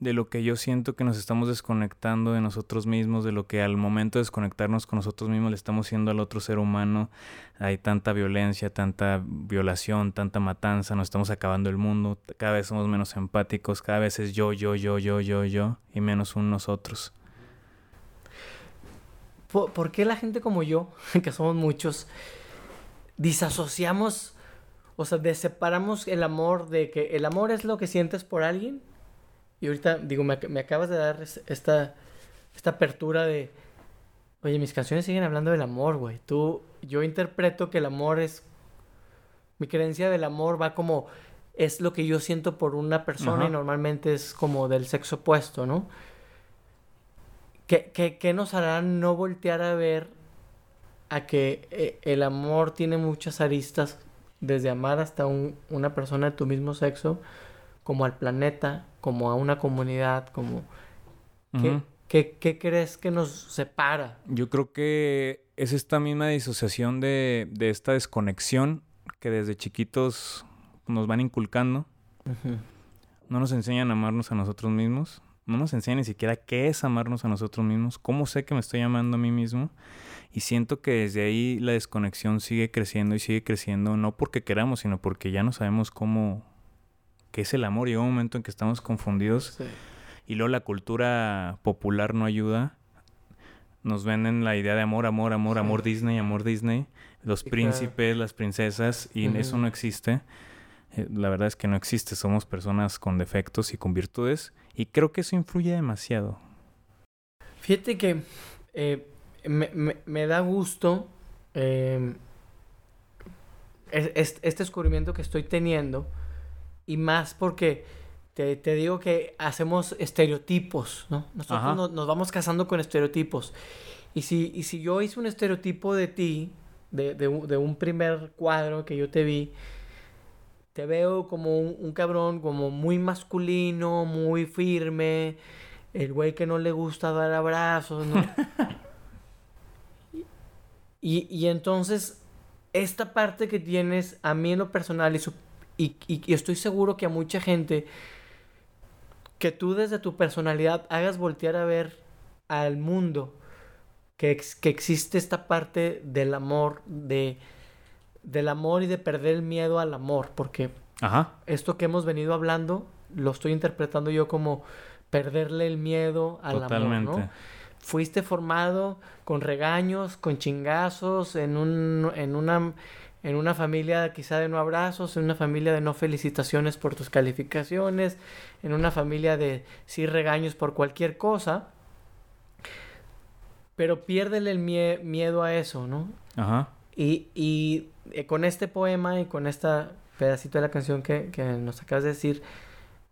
De lo que yo siento que nos estamos desconectando de nosotros mismos, de lo que al momento de desconectarnos con nosotros mismos le estamos haciendo al otro ser humano. Hay tanta violencia, tanta violación, tanta matanza, nos estamos acabando el mundo, cada vez somos menos empáticos, cada vez es yo, yo, yo, yo, yo, yo, y menos un nosotros. ¿Por, qué la gente como yo, que somos muchos, disasociamos, o sea, deseparamos el amor de que el amor es lo que sientes por alguien? Y ahorita, digo, me, me acabas de dar es- esta, esta apertura de, oye, mis canciones siguen hablando del amor, güey. Tú, yo interpreto que el amor es, mi creencia del amor va como, es lo que yo siento por una persona Ajá. y normalmente es como del sexo opuesto, ¿no? ¿Qué, qué, qué nos hará no voltear a ver a que eh, el amor tiene muchas aristas, desde amar hasta un- una persona de tu mismo sexo, como al planeta, como a una comunidad, como... ¿Qué, Ujú. qué- qué crees que nos separa? Yo creo que es esta misma disociación de, de esta desconexión que desde chiquitos nos van inculcando. No nos enseñan a amarnos a nosotros mismos. No nos enseñan ni siquiera qué es amarnos a nosotros mismos. ¿Cómo sé que me estoy amando a mí mismo? Y siento que desde ahí la desconexión sigue creciendo y sigue creciendo. No porque queramos, sino porque ya no sabemos cómo... ¿Qué es el amor? Llega un momento en que estamos confundidos. Sí. Y luego la cultura popular no ayuda. Nos venden la idea de amor, amor, amor, Sí. amor Disney, amor Disney. Los claro. príncipes, las princesas, y eso no existe. Eh, La verdad es que no existe. Somos personas con defectos y con virtudes. Y creo que eso influye demasiado. Fíjate que eh, me, me- me da gusto eh, es- es- este descubrimiento que estoy teniendo y más porque te, te digo que hacemos estereotipos, ¿no? Nosotros nos, nos vamos casando con estereotipos. Y si, y si yo hice un estereotipo de ti, de, de un- de un primer cuadro que yo te vi, te veo como un, un cabrón, como muy masculino, muy firme, el güey que no le gusta dar abrazos, ¿no? y, y entonces, esta parte que tienes, a mí en lo personal, y, su- y, y- y estoy seguro que a mucha gente, que tú desde tu personalidad hagas voltear a ver al mundo, que, ex- que existe esta parte del amor, de, del amor y de perder el miedo al amor, porque Ajá. esto que hemos venido hablando lo estoy interpretando yo como perderle el miedo al amor, ¿no? Fuiste formado con regaños, con chingazos, en, un, en, una, en una familia quizá de no abrazos, en una familia de no felicitaciones por tus calificaciones, en una familia de sí regaños por cualquier cosa. Pero piérdele el miedo a eso, ¿no? Ajá. Y, y eh, con este poema y con este pedacito de la canción que, que nos acabas de decir,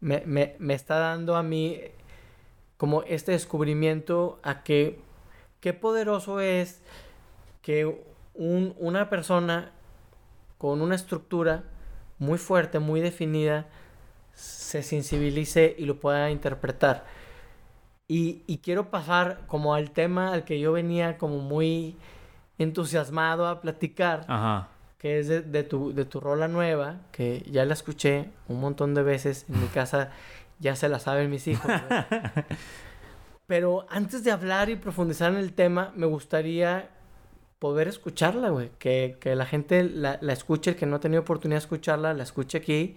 me, me, me, está dando a mí como este descubrimiento a que qué poderoso es que un, una persona con una estructura muy fuerte, muy definida, se sensibilice y lo pueda interpretar. Y, y, quiero pasar como al tema al que yo venía como muy entusiasmado a platicar, que es de, de, tu, de tu rola nueva, que ya la escuché un montón de veces en mi casa ya se la saben mis hijos. Pero antes de hablar y profundizar en el tema, me gustaría poder escucharla, güey. Que, la gente la, la, escuche, el que no ha tenido oportunidad de escucharla, la escuche aquí.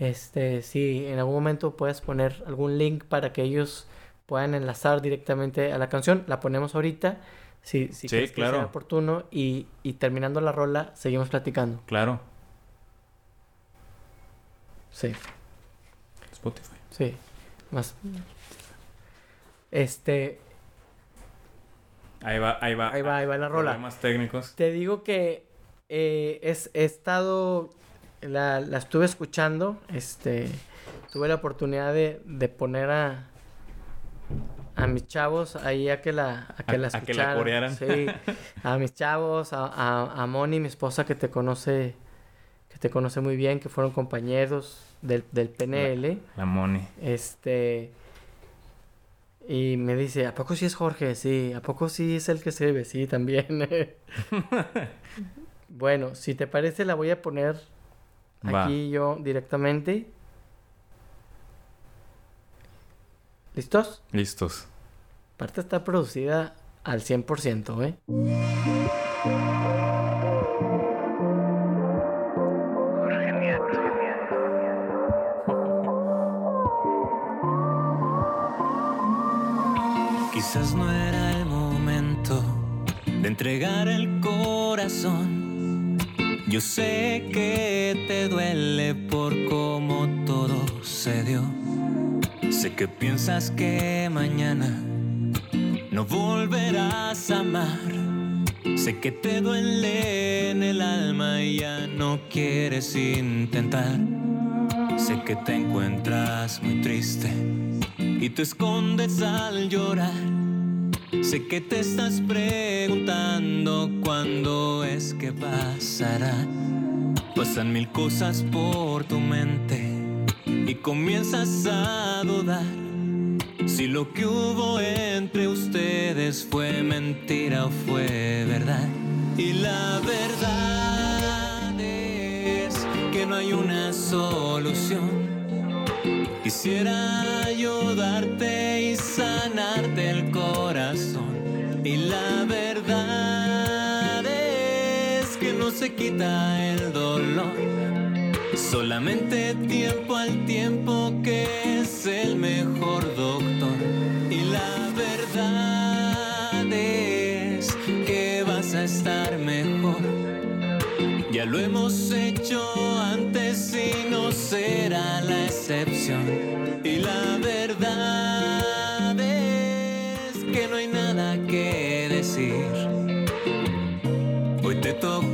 Este, si en algún momento puedes poner algún link para que ellos puedan enlazar directamente a la canción, la ponemos ahorita. Si, si sí, claro. que sea oportuno. Y, y terminando la rola, seguimos platicando. Claro. Sí. Spotify. Sí. Más. Este. Ahí va, ahí va. Ahí va, ahí va la rola. Problemas técnicos. Te digo que eh, es, he estado. La, la, estuve escuchando. Este. Tuve la oportunidad de, de poner a. A mis chavos ahí a que la, a que la escucharan. A que la Sí. A mis chavos, a, a, a Moni, mi esposa que te conoce que te conoce muy bien, que fueron compañeros del, del PNL. La, Moni. Este. Y me dice, ¿a poco sí es Jorge? Sí, ¿a poco sí es el que se ve? Sí, también. bueno, si te parece, la voy a poner aquí yo directamente. ¿Listos? Listos. Parte está producida al 100%, ¿eh? Yo sé que te duele por cómo todo se dio. Sé que piensas que mañana no volverás a amar. Sé que te duele en el alma y ya no quieres intentar. Sé que te encuentras muy triste y te escondes al llorar. Sé que te estás preguntando cuándo es que pasará. Pasan mil cosas por tu mente y comienzas a dudar si lo que hubo entre ustedes fue mentira o fue verdad. Y la verdad es que no hay una solución. Quisiera ayudarte y sanarte el corazón. Y la verdad es que no se quita el dolor. Solamente tiempo al tiempo que es el mejor doctor. Y la verdad es que vas a estar mejor. Lo hemos hecho antes y no será la excepción. Y la verdad es que no hay nada que decir. Hoy te tocó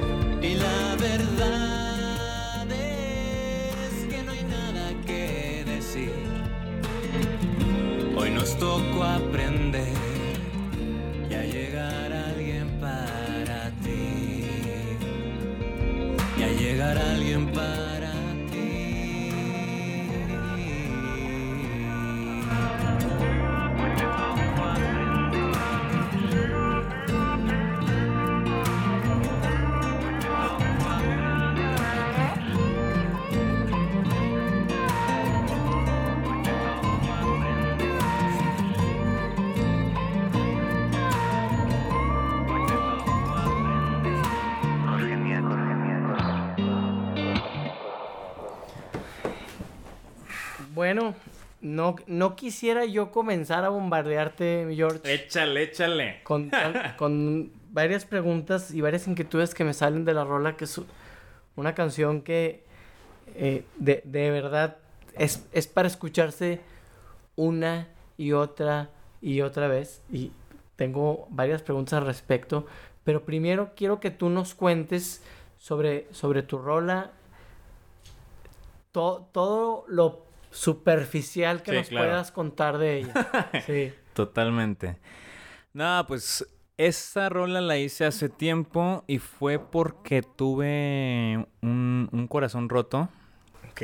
no, no quisiera yo comenzar a bombardearte, George, Échale, échale. con, con- varias preguntas y varias inquietudes que me salen de la rola, que es una canción que eh, de, de verdad es, es para escucharse una y otra y otra vez. Y tengo varias preguntas al respecto. Pero primero quiero que tú nos cuentes sobre, sobre tu rola, to- todo lo superficial que Sí, nos claro. puedas contar de ella. Sí. Totalmente. Nada, pues esta rola la hice hace tiempo y fue porque tuve un, un corazón roto. Ok.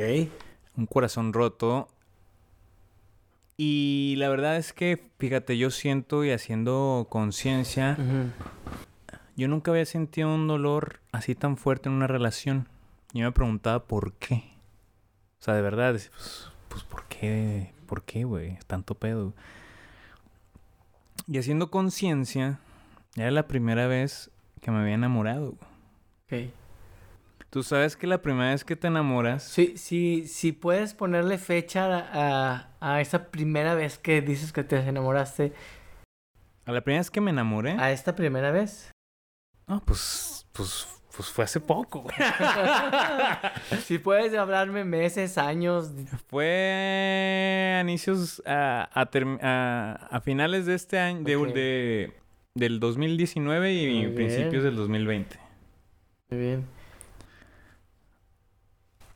Un corazón roto. Y la verdad es que, fíjate, yo siento y haciendo conciencia, yo nunca había sentido un dolor así tan fuerte en una relación. Yo me preguntaba por qué. O sea, de verdad, pues, pues ¿por qué? ¿Por qué, güey? Tanto pedo. Y haciendo conciencia, era la primera vez que me había enamorado. güey. Ok. Tú sabes que la primera vez que te enamoras... Sí, sí, si puedes ponerle fecha a, a esa primera vez que dices que te enamoraste, A la primera vez que me enamoré... a esta primera vez. No, pues, pues, pues fue hace poco, güey. si puedes hablarme meses, años. Fue a inicios, a, a, a- a finales de este año, de, de- del 2019 y Muy bien. principios del 2020. Muy bien.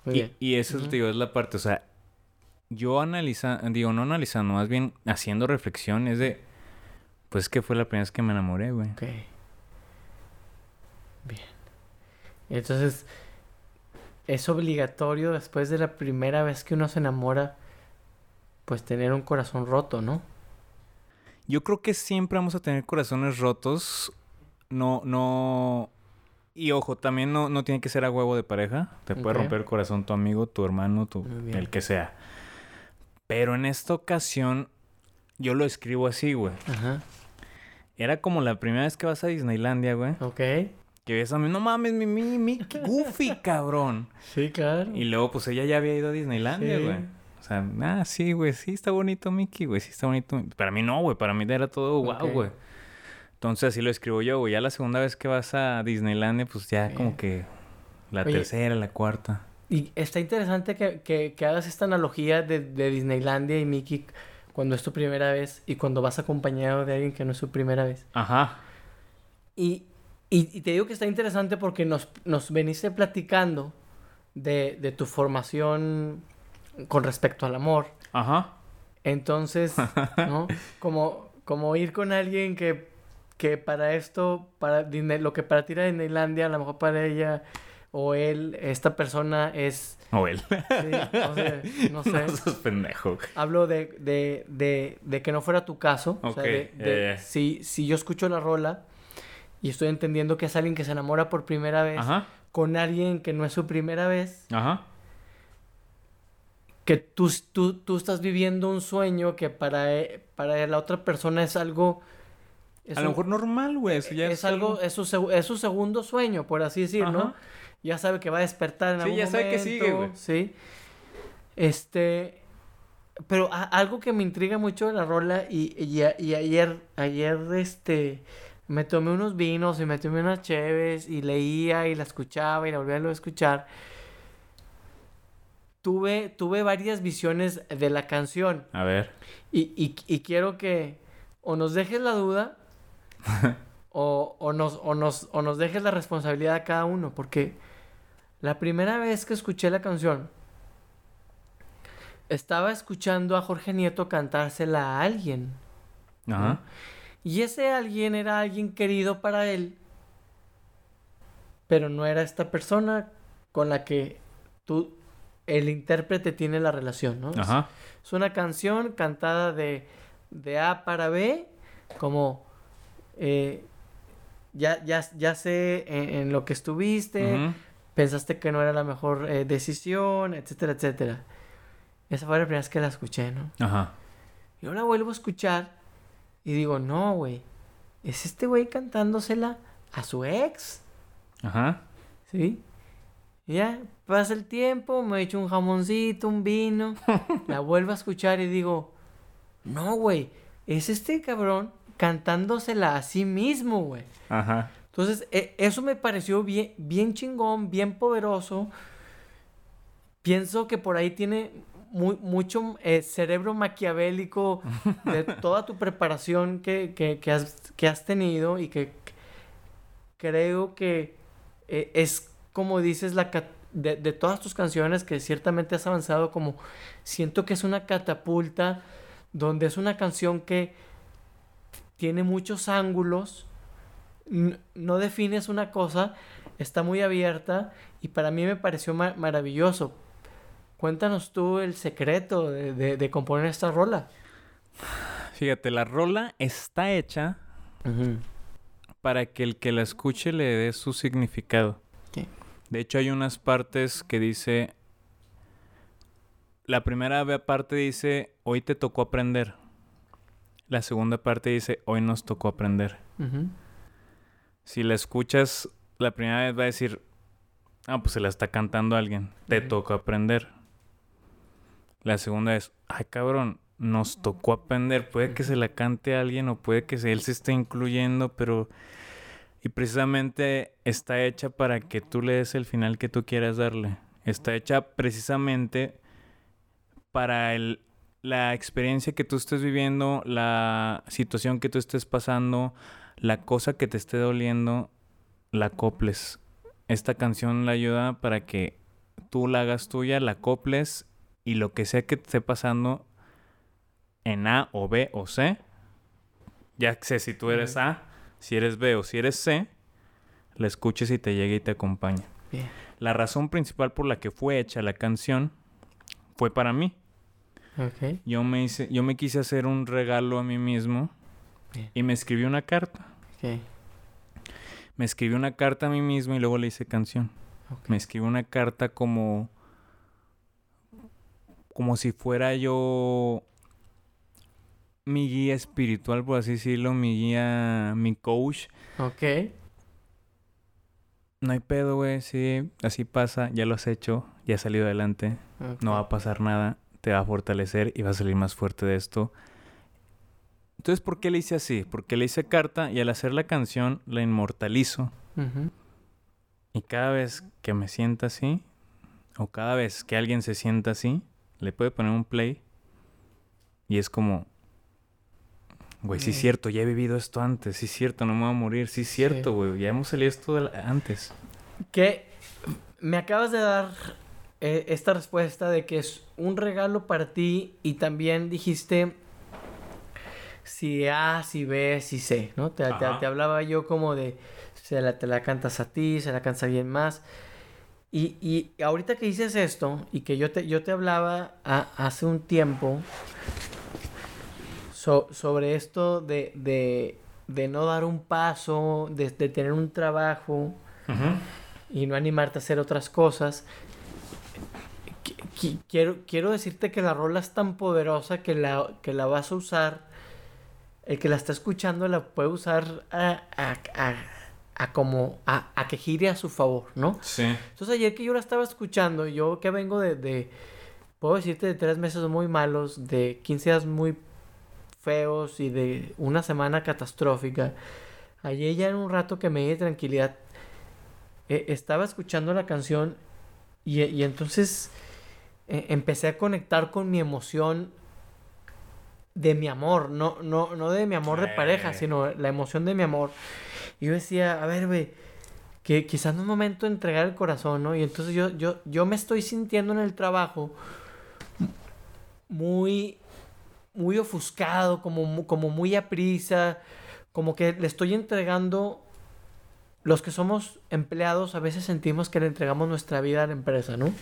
Muy Y, bien. y eso Ujú. te digo, es la parte, o sea, yo analizando, digo, no analizando, más bien haciendo reflexión, es de, pues que fue la primera vez que me enamoré, güey. Ok. Bien. Entonces, es obligatorio después de la primera vez que uno se enamora, pues tener un corazón roto, ¿no? Yo creo que siempre vamos a tener corazones rotos. No, no. Y ojo, también no, no tiene que ser a huevo de pareja. Te puede romper el corazón tu amigo, tu hermano, tu, el que sea. Pero en esta ocasión, yo lo escribo así, güey. Ajá. Era como la primera vez que vas a Disneylandia, güey. Ok. Que ves a mí, no mames, mi, mi, mi, goofy, cabrón. Sí, claro. Y luego, pues ella ya había ido a Disneylandia, Sí. güey. O sea, ah, sí, güey, sí está bonito Mickey, güey, sí está bonito. Para mí no, güey, para mí era todo guau, güey. Entonces así lo escribo yo, güey. Ya la segunda vez que vas a Disneylandia, pues ya Sí. como que la Oye. tercera, la cuarta. Y está interesante que, que- que hagas esta analogía de, de Disneylandia y Mickey cuando es tu primera vez y cuando vas acompañado de alguien que no es su primera vez. Ajá. Y, y- y te digo que está interesante porque nos, nos veniste platicando de, de tu formación con respecto al amor. Ajá. Entonces, ¿no? Como, como ir con alguien que, que para esto, para lo que para ti era Disneylandia, a lo mejor para ella o él, esta persona es... O él. Sí, o sea, no sé. No sos pendejo. Hablo de, de, de, de que no fuera tu caso. O sea, de- de- eh. si, si yo escucho la rola y estoy entendiendo que es alguien que se enamora por primera vez Ajá. con alguien que no es su primera vez, Ajá. que tú, tú, tú estás viviendo un sueño que para, e- para la otra persona es algo... es a lo mejor normal, güey. Eso ya es, algo, es su, seg- es su segundo sueño, por así decir, ¿no? Ya sabe que va a despertar en Sí, algún ya sabe que sigue, güey. Sí. Este... Pero a- algo que me intriga mucho de la rola y, y, a- y ayer, ayer, este... Me tomé unos vinos y me tomé unas cheves y leía y la escuchaba y la volvía a escuchar. Tuve, tuve varias visiones de la canción. A ver. Y, y- y quiero que o nos dejes la duda o, o, nos, o, nos, o nos dejes la responsabilidad a cada uno. Porque la primera vez que escuché la canción, estaba escuchando a Jorge Nieto cantársela a alguien. Ajá. Y ese alguien era alguien querido para él, pero no era esta persona con la que tú, el intérprete, tiene la relación, ¿no? Ajá. Es una canción cantada de, de A para B, como eh, ya, ya, ya sé en, en lo que estuviste, pensaste que no era la mejor eh, decisión, etcétera, etcétera. Esa fue la primera vez que la escuché, ¿no? Ajá. Yo la vuelvo a escuchar y digo, no, güey, es este güey cantándosela a su ex, Ajá. ¿sí? Y ya, pasa el tiempo, me echo un jamoncito, un vino, la vuelvo a escuchar y digo, no, güey, es este cabrón cantándosela a sí mismo, güey. Ajá. Entonces, e- eso me pareció bien, bien chingón, bien poderoso. Pienso que por ahí tiene mu- mucho eh, cerebro maquiavélico de toda tu preparación que, que- que has, que has tenido y que creo que eh, es como dices la de, de todas tus canciones que ciertamente has avanzado como siento que es una catapulta donde es una canción que tiene muchos ángulos no defines una cosa, está muy abierta y para mí me pareció ma- maravilloso. Cuéntanos tú el secreto de, de- de componer esta rola. Fíjate, la rola está hecha para que el que la escuche le dé su significado. De hecho, hay unas partes que dice. La primera parte dice: Hoy te tocó aprender. La segunda parte dice: Hoy nos tocó aprender. Si la escuchas la primera vez, va a decir: Ah, pues se la está cantando alguien. Te tocó aprender. La segunda es: Ay, cabrón, nos tocó aprender. Puede que se la cante alguien o puede que él se esté incluyendo, pero. Y precisamente está hecha para que tú le des el final que tú quieras darle. Está hecha precisamente para el, la experiencia que tú estés viviendo, la situación que tú estés pasando, la cosa que te esté doliendo, la coples. Esta canción la ayuda para que tú la hagas tuya, la coples y lo que sea que esté pasando en A o B o C, ya sé si tú eres. A, si eres B o si eres C, la escuches y te llegue y te acompaña. Bien. La razón principal por la que fue hecha la canción fue para mí. Ok. Yo me hice, yo me quise hacer un regalo a mí mismo Bien. y me escribí una carta. Ok. Me escribí una carta a mí mismo y luego le hice canción. Me escribí una carta como como si fuera yo mi guía espiritual, por así decirlo, mi guía, mi coach. Ok. No hay pedo, güey, sí, así pasa, ya lo has hecho, ya has salido adelante, no va a pasar nada, te va a fortalecer y va a salir más fuerte de esto. Entonces, ¿por qué le hice así? Porque le hice carta y al hacer la canción la inmortalizo. Y cada vez que me sienta así, o cada vez que alguien se sienta así, le puede poner un play. Y es como, güey, sí es cierto, ya he vivido esto antes, sí es cierto, no me voy a morir, sí es cierto, güey, ya hemos salido esto de la- antes. Que me acabas de dar eh, esta respuesta de que es un regalo para ti y también dijiste si A, si B, si C, ¿no? Te, te- hablaba yo como de se la, te la cantas a ti, se la cantas a alguien más. Y, y ahorita que dices esto y que yo te, yo te hablaba a- hace un tiempo so- sobre esto de, de, de no dar un paso, de, de tener un trabajo y no animarte a hacer otras cosas. Qui- qui- Quiero, quiero decirte que la rola es tan poderosa que la, que la vas a usar. El que la está escuchando la puede usar a, a, a- a como a, a que gire a su favor, ¿no? Sí. Entonces ayer que yo la estaba escuchando, yo que vengo de, de puedo decirte de tres meses muy malos, de 15 días muy feos y de una semana catastrófica, ayer ya en un rato que me di tranquilidad, eh, estaba escuchando la canción y, y entonces eh, empecé a conectar con mi emoción de mi amor, no, no, no de mi amor de pareja, sino la emoción de mi amor. Y yo decía, a ver, güey, que quizás no es momento de entregar el corazón, ¿no? Y entonces yo, yo, yo me estoy sintiendo en el trabajo muy, muy ofuscado, como, como muy a prisa, como que le estoy entregando, los que somos empleados a veces sentimos que le entregamos nuestra vida a la empresa, ¿no?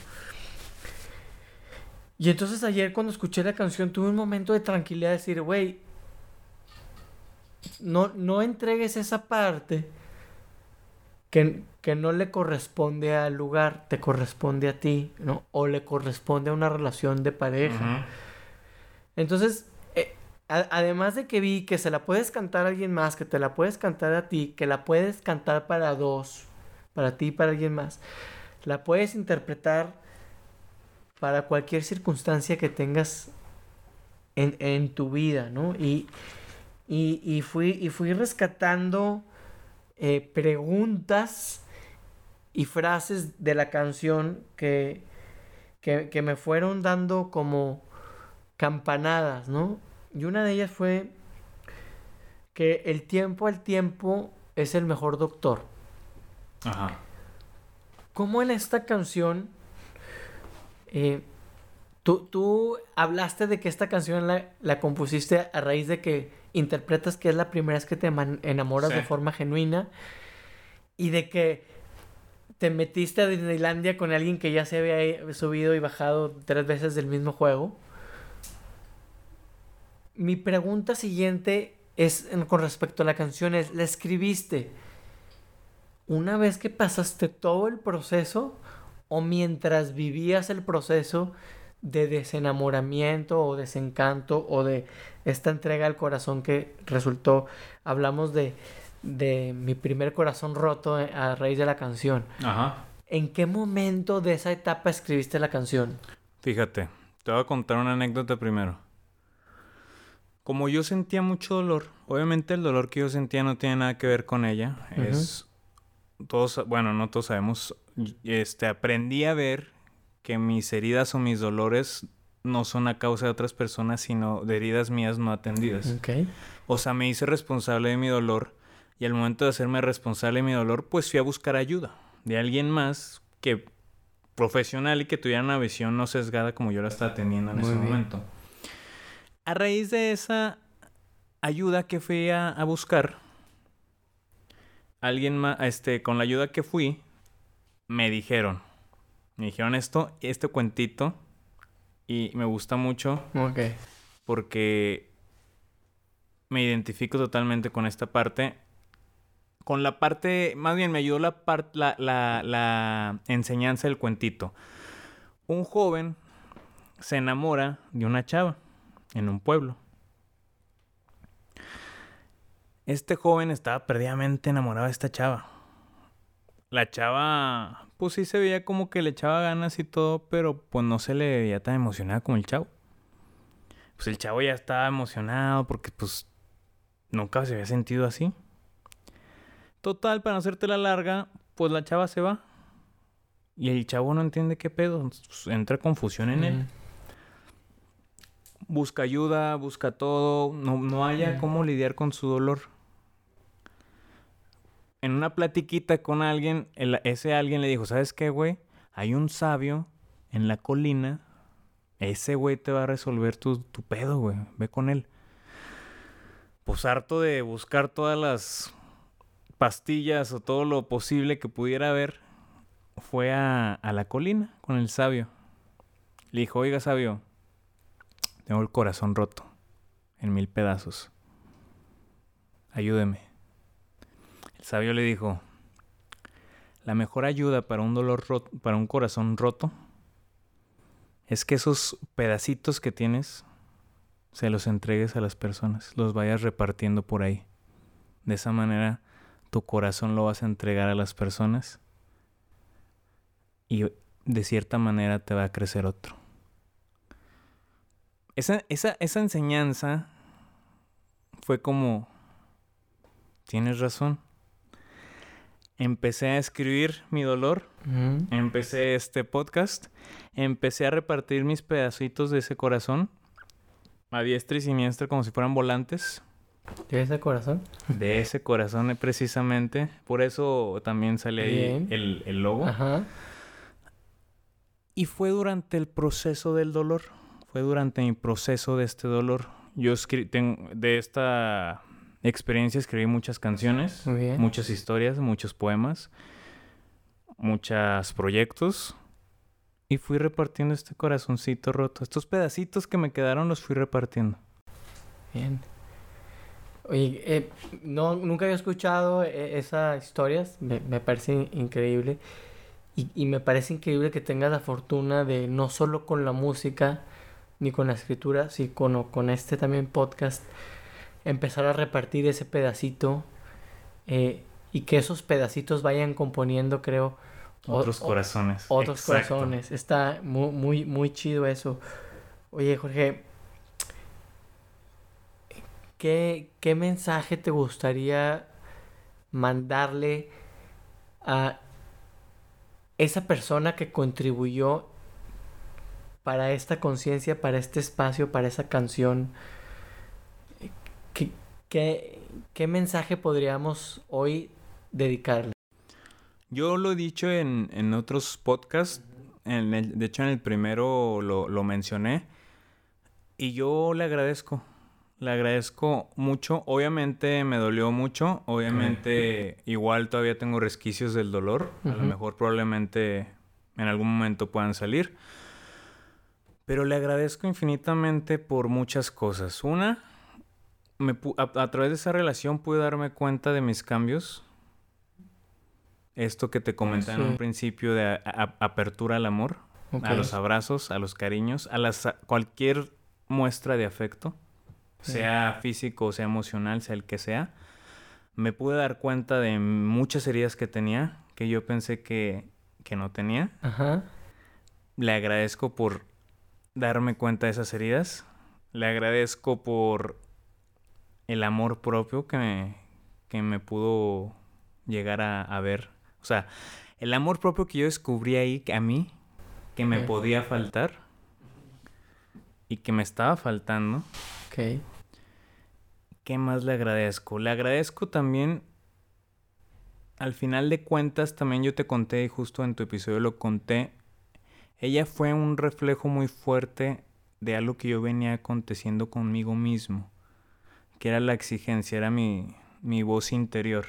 Y entonces ayer cuando escuché la canción tuve un momento de tranquilidad de decir, güey, no, no entregues esa parte que, que no le corresponde al lugar, te corresponde a ti, ¿no? O le corresponde a una relación de pareja. Entonces, eh, a- además de que vi que se la puedes cantar a alguien más, que te la puedes cantar a ti, que la puedes cantar para dos, para ti y para alguien más, la puedes interpretar para cualquier circunstancia que tengas en, en tu vida, ¿no? Y, y, y fui, y fui rescatando eh, preguntas y frases de la canción que, que, que me fueron dando como campanadas, ¿no? Y una de ellas fue que el tiempo al tiempo es el mejor doctor. Ajá. ¿Cómo en esta canción eh, tú, tú hablaste de que esta canción la, la compusiste a raíz de que interpretas que es la primera vez que te enamoras de forma genuina y de que te metiste a Disneylandia con alguien que ya se había subido y bajado tres veces del mismo juego? Mi pregunta siguiente es en- con respecto a la canción es, ¿la escribiste una vez que pasaste todo el proceso o mientras vivías el proceso de desenamoramiento o desencanto o de esta entrega al corazón que resultó, hablamos de, de mi primer corazón roto eh, a raíz de la canción. Ajá. ¿En qué momento de esa etapa escribiste la canción? Fíjate, te voy a contar una anécdota primero. Como yo sentía mucho dolor, obviamente el dolor que yo sentía no tiene nada que ver con ella. Es todos, bueno, no todos sabemos. Este, aprendí a ver que mis heridas o mis dolores no son a causa de otras personas, sino de heridas mías no atendidas. O sea, me hice responsable de mi dolor y al momento de hacerme responsable de mi dolor, pues fui a buscar ayuda de alguien más que profesional y que tuviera una visión no sesgada como yo la estaba teniendo en Muy ese bien. momento. A raíz de esa ayuda que fui a, a buscar, alguien más, este, con la ayuda que fui, me dijeron, me dijeron esto, este cuentito, y me gusta mucho Ok. porque me identifico totalmente con esta parte. Con la parte, más bien me ayudó la, par- la, la, la enseñanza del cuentito. Un joven se enamora de una chava en un pueblo. Este joven estaba perdidamente enamorado de esta chava. La chava, pues sí se veía como que le echaba ganas y todo, pero pues no se le veía tan emocionada como el chavo pues el chavo ya estaba emocionado porque pues nunca se había sentido así. Total, para no hacerte la larga, pues la chava se va. Y el chavo no entiende qué pedo. entra confusión en él. Busca ayuda, busca todo. No, no haya cómo lidiar con su dolor. En una platiquita con alguien, el- ese alguien le dijo, ¿sabes qué, güey? Hay un sabio en la colina ese güey te va a resolver tu, tu pedo, güey. Ve con él. Pues harto de buscar todas las pastillas o todo lo posible que pudiera haber, fue a, a la colina con el sabio. Le dijo, oiga, sabio, tengo el corazón roto en mil pedazos. Ayúdeme. El sabio le dijo, la mejor ayuda para un dolor roto, para un corazón roto es que esos pedacitos que tienes se los entregues a las personas, los vayas repartiendo por ahí. De esa manera tu corazón lo vas a entregar a las personas y de cierta manera te va a crecer otro. Esa, esa, esa enseñanza fue como, tienes razón. Empecé a escribir mi dolor. Empecé este podcast, empecé a repartir mis pedacitos de ese corazón a diestra y siniestra como si fueran volantes. ¿De ese corazón? De ese corazón eh, precisamente. Por eso también sale ahí el, el, logo. Ajá. Y fue durante el proceso del dolor. Fue durante mi proceso de este dolor. Yo tengo, de esta experiencia escribí muchas canciones, muchas historias, muchos poemas, muchos proyectos. Y fui repartiendo este corazoncito roto. Estos pedacitos que me quedaron los fui repartiendo. Bien. Oye, eh, no, nunca había escuchado eh, esas historias. Me, me parece increíble. Y, y, me parece increíble que tengas la fortuna de no solo con la música ni con la escritura, sino con, con este también podcast, empezar a repartir ese pedacito eh, y que esos pedacitos vayan componiendo, creo, otros corazones. Otros corazones. Está muy, muy, muy chido eso. Oye, Jorge, ¿qué, ¿qué mensaje te gustaría mandarle a esa persona que contribuyó para esta conciencia, para este espacio, para esa canción? ¿Qué, qué, qué mensaje podríamos hoy dedicarle? Yo lo he dicho en, en otros podcasts, en el, de hecho en el primero lo, lo mencioné, y yo le agradezco, le agradezco mucho. Obviamente me dolió mucho. Obviamente igual todavía tengo resquicios del dolor. A lo mejor probablemente en algún momento puedan salir. Pero le agradezco infinitamente por muchas cosas. Una, me, a, través de esa relación pude darme cuenta de mis cambios esto que te comenté en un principio de apertura al amor, a los abrazos, a los cariños, a las cualquier muestra de afecto, sea físico, sea emocional, sea el que sea, me pude dar cuenta de muchas heridas que tenía, que yo pensé que, que no tenía. Ajá. Le agradezco por darme cuenta de esas heridas. Le agradezco por el amor propio que me, que me pudo llegar a, a ver o sea, el amor propio que yo descubrí ahí a mí, que me podía faltar y que me estaba faltando. Ok. ¿Qué más le agradezco? Le agradezco también, al final de cuentas, también yo te conté, y justo en tu episodio lo conté, ella fue un reflejo muy fuerte de algo que yo venía aconteciendo conmigo mismo, que era la exigencia, era mi, mi voz interior.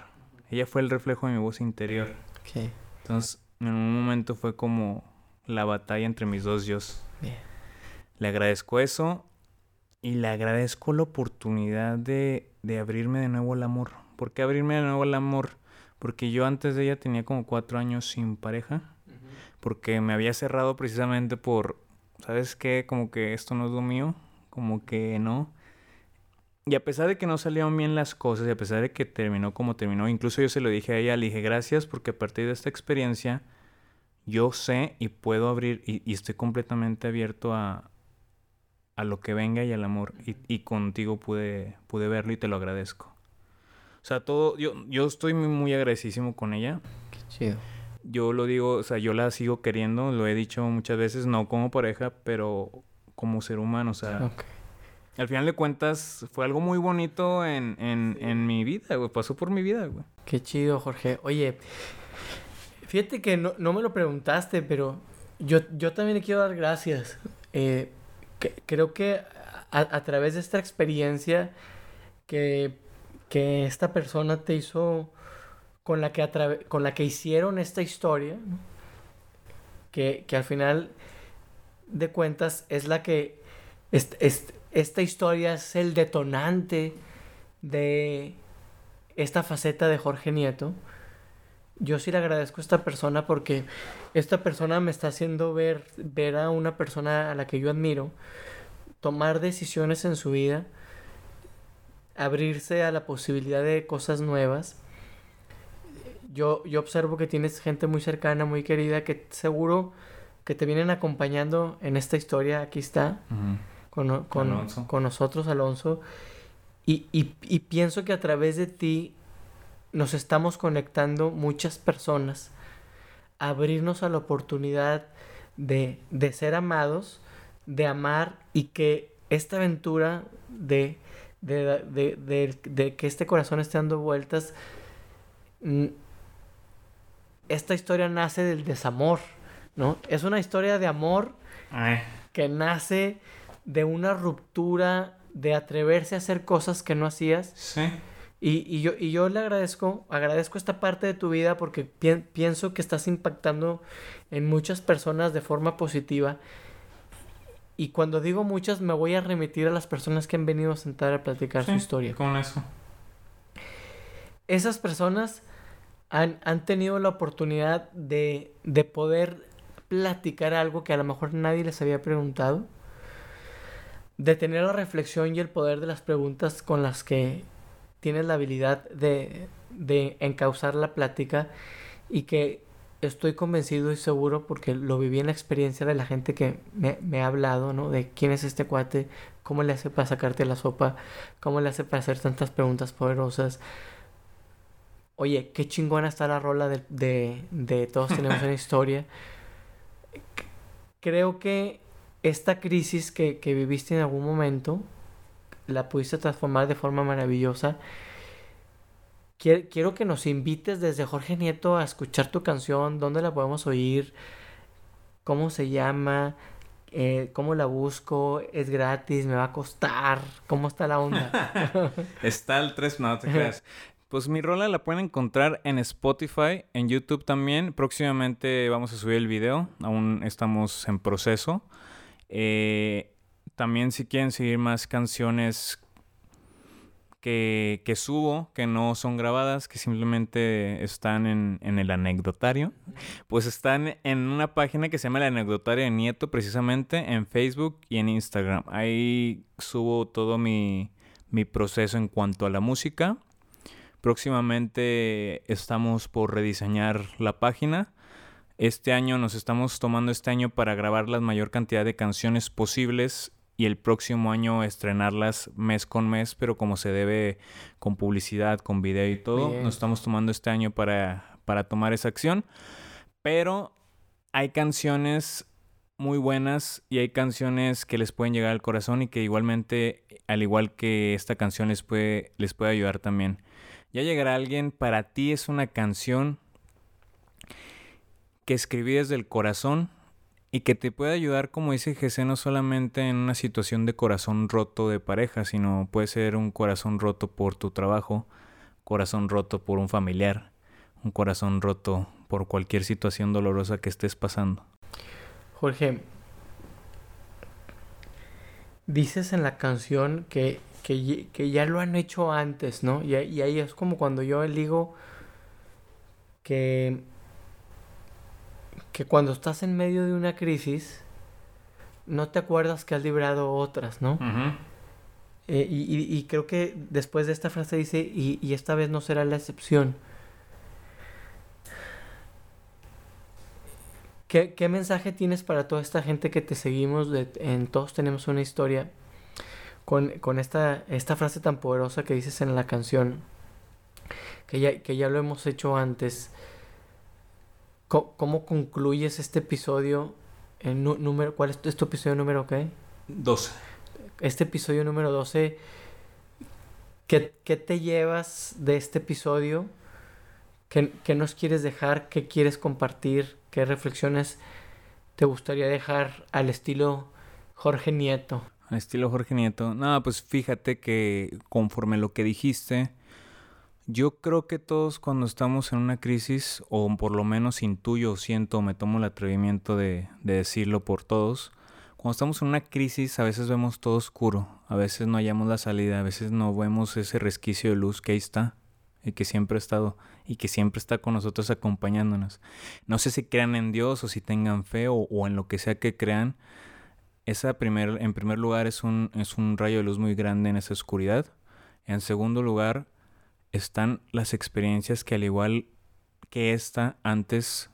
Ella fue el reflejo de mi voz interior. Entonces, en un momento fue como la batalla entre mis dos yo. Le agradezco eso y le agradezco la oportunidad de, de abrirme de nuevo al amor. ¿Por qué abrirme de nuevo al amor? Porque yo antes de ella tenía como cuatro años sin pareja. Porque me había cerrado precisamente por, ¿sabes qué? Como que esto no es lo mío. Como que no. Y a pesar de que no salieron bien las cosas, y a pesar de que terminó como terminó, incluso yo se lo dije a ella, le dije gracias porque a partir de esta experiencia yo sé y puedo abrir y, estoy completamente abierto a, a, lo que venga y al amor. Y, contigo pude, pude verlo y te lo agradezco. O sea, todo, yo, yo estoy muy, muy agradecísimo con ella. Qué chido. Yo lo digo, o sea, yo la sigo queriendo, lo he dicho muchas veces, no como pareja, pero como ser humano, o sea al final de cuentas fue algo muy bonito en, en, en mi vida, güey. Pasó por mi vida, güey. Qué chido, Jorge. Oye, fíjate que no, no me lo preguntaste, pero yo, yo también le quiero dar gracias. Eh, creo que a, través de esta experiencia que, que esta persona te hizo, con la que, con la que hicieron esta historia, que, que al final de cuentas es la que... es, esta historia es el detonante de esta faceta de Jorge Nieto. Yo sí le agradezco a esta persona porque esta persona me está haciendo ver, ver a una persona a la que yo admiro, tomar decisiones en su vida, abrirse a la posibilidad de cosas nuevas. Yo, yo observo que tienes gente muy cercana, muy querida, que seguro que te vienen acompañando en esta historia. Aquí está con, con, nosotros, Alonso. Y, y, pienso que a través de ti nos estamos conectando muchas personas, abrirnos a la oportunidad de, de ser amados, de amar y que esta aventura de, de, que este corazón esté dando vueltas, esta historia nace del desamor, ¿no? Es una historia de amor que nace de una ruptura, de atreverse a hacer cosas que no hacías. Sí. Y, yo, y yo le agradezco, agradezco esta parte de tu vida porque pienso que estás impactando en muchas personas de forma positiva. Y cuando digo muchas, me voy a remitir a las personas que han venido a sentar a platicar su historia. Con eso. Esas personas han, han tenido la oportunidad de, de poder platicar algo que a lo mejor nadie les había preguntado. De tener la reflexión y el poder de las preguntas con las que tienes la habilidad de, de encauzar la plática y que estoy convencido y seguro porque lo viví en la experiencia de la gente que me, ha hablado, ¿no? De quién es este cuate, cómo le hace para sacarte la sopa, cómo le hace para hacer tantas preguntas poderosas. Oye, qué chingona está la rola de, de, de Todos tenemos una historia. Creo que esta crisis que, que viviste en algún momento, la pudiste transformar de forma maravillosa. Quiero, que nos invites desde Jorge Nieto a escuchar tu canción, dónde la podemos oír, cómo se llama, eh, cómo la busco, es gratis, me va a costar, cómo está la onda. está el 3, no te creas. Pues mi rola la pueden encontrar en Spotify, en YouTube también. Próximamente vamos a subir el video, aún estamos en proceso. Eh, también si quieren seguir más canciones que, que, subo, que no son grabadas, que simplemente están en, en, el anecdotario, pues están en una página que se llama el anecdotario de Nieto, precisamente en Facebook y en Instagram. Ahí subo todo mi, mi proceso en cuanto a la música. Próximamente estamos por rediseñar la página. Este año nos estamos tomando este año para grabar la mayor cantidad de canciones posibles y el próximo año estrenarlas mes con mes, pero como se debe con publicidad, con video y todo. Nos estamos tomando este año para, para tomar esa acción. Pero hay canciones muy buenas y hay canciones que les pueden llegar al corazón y que igualmente, al igual que esta canción, les puede, les puede ayudar también. Ya llegará alguien, para ti es una canción que escribí desde el corazón y que te puede ayudar, como dice Jesse, no solamente en una situación de corazón roto de pareja, sino puede ser un corazón roto por tu trabajo, corazón roto por un familiar, un corazón roto por cualquier situación dolorosa que estés pasando. Jorge, dices en la canción que, que, ya lo han hecho antes, ¿no? Y, y ahí es como cuando yo digo que que cuando estás en medio de una crisis, no te acuerdas que has librado otras, ¿no? Eh, y, creo que después de esta frase dice, y, esta vez no será la excepción. ¿Qué, mensaje tienes para toda esta gente que te seguimos? en Todos tenemos una historia. Con, esta, esta frase tan poderosa que dices en la canción, que ya, que ya lo hemos hecho antes. ¿Cómo, concluyes este episodio? Número, ¿Cuál es tu, episodio número qué? 12. Este episodio número 12. ¿Qué, qué te llevas de este episodio? ¿Qué, ¿Qué, nos quieres dejar? ¿Qué quieres compartir? ¿Qué reflexiones te gustaría dejar al estilo Jorge Nieto? Estilo Jorge Nieto. No, pues fíjate que conforme lo que dijiste, yo creo que todos cuando estamos en una crisis, o por lo menos intuyo, siento, me tomo el atrevimiento de, decirlo por todos, cuando estamos en una crisis a veces vemos todo oscuro, a veces no hallamos la salida, a veces no vemos ese resquicio de luz que ahí está y que siempre ha estado y que siempre está con nosotros acompañándonos. No sé si crean en Dios o si tengan fe o, en lo que sea que crean. Esa primer, en primer lugar es un, es un rayo de luz muy grande en esa oscuridad. En segundo lugar, están las experiencias que al igual que esta antes,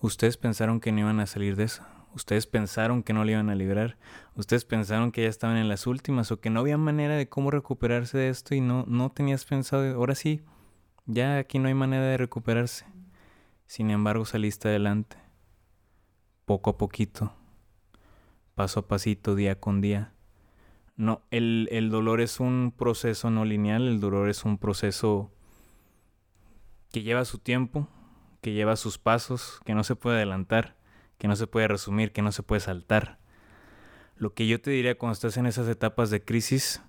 ustedes pensaron que no iban a salir de eso. Ustedes pensaron que no le iban a librar. Ustedes pensaron que ya estaban en las últimas o que no había manera de cómo recuperarse de esto y no, no tenías pensado, ahora sí, ya aquí no hay manera de recuperarse. Sin embargo, saliste adelante. Poco a poquito. Paso a pasito, día con día. No, el, el dolor es un proceso no lineal, el dolor es un proceso que lleva su tiempo, que lleva sus pasos, que no se puede adelantar, que no se puede resumir, que no se puede saltar. Lo que yo te diría cuando estás en esas etapas de crisis,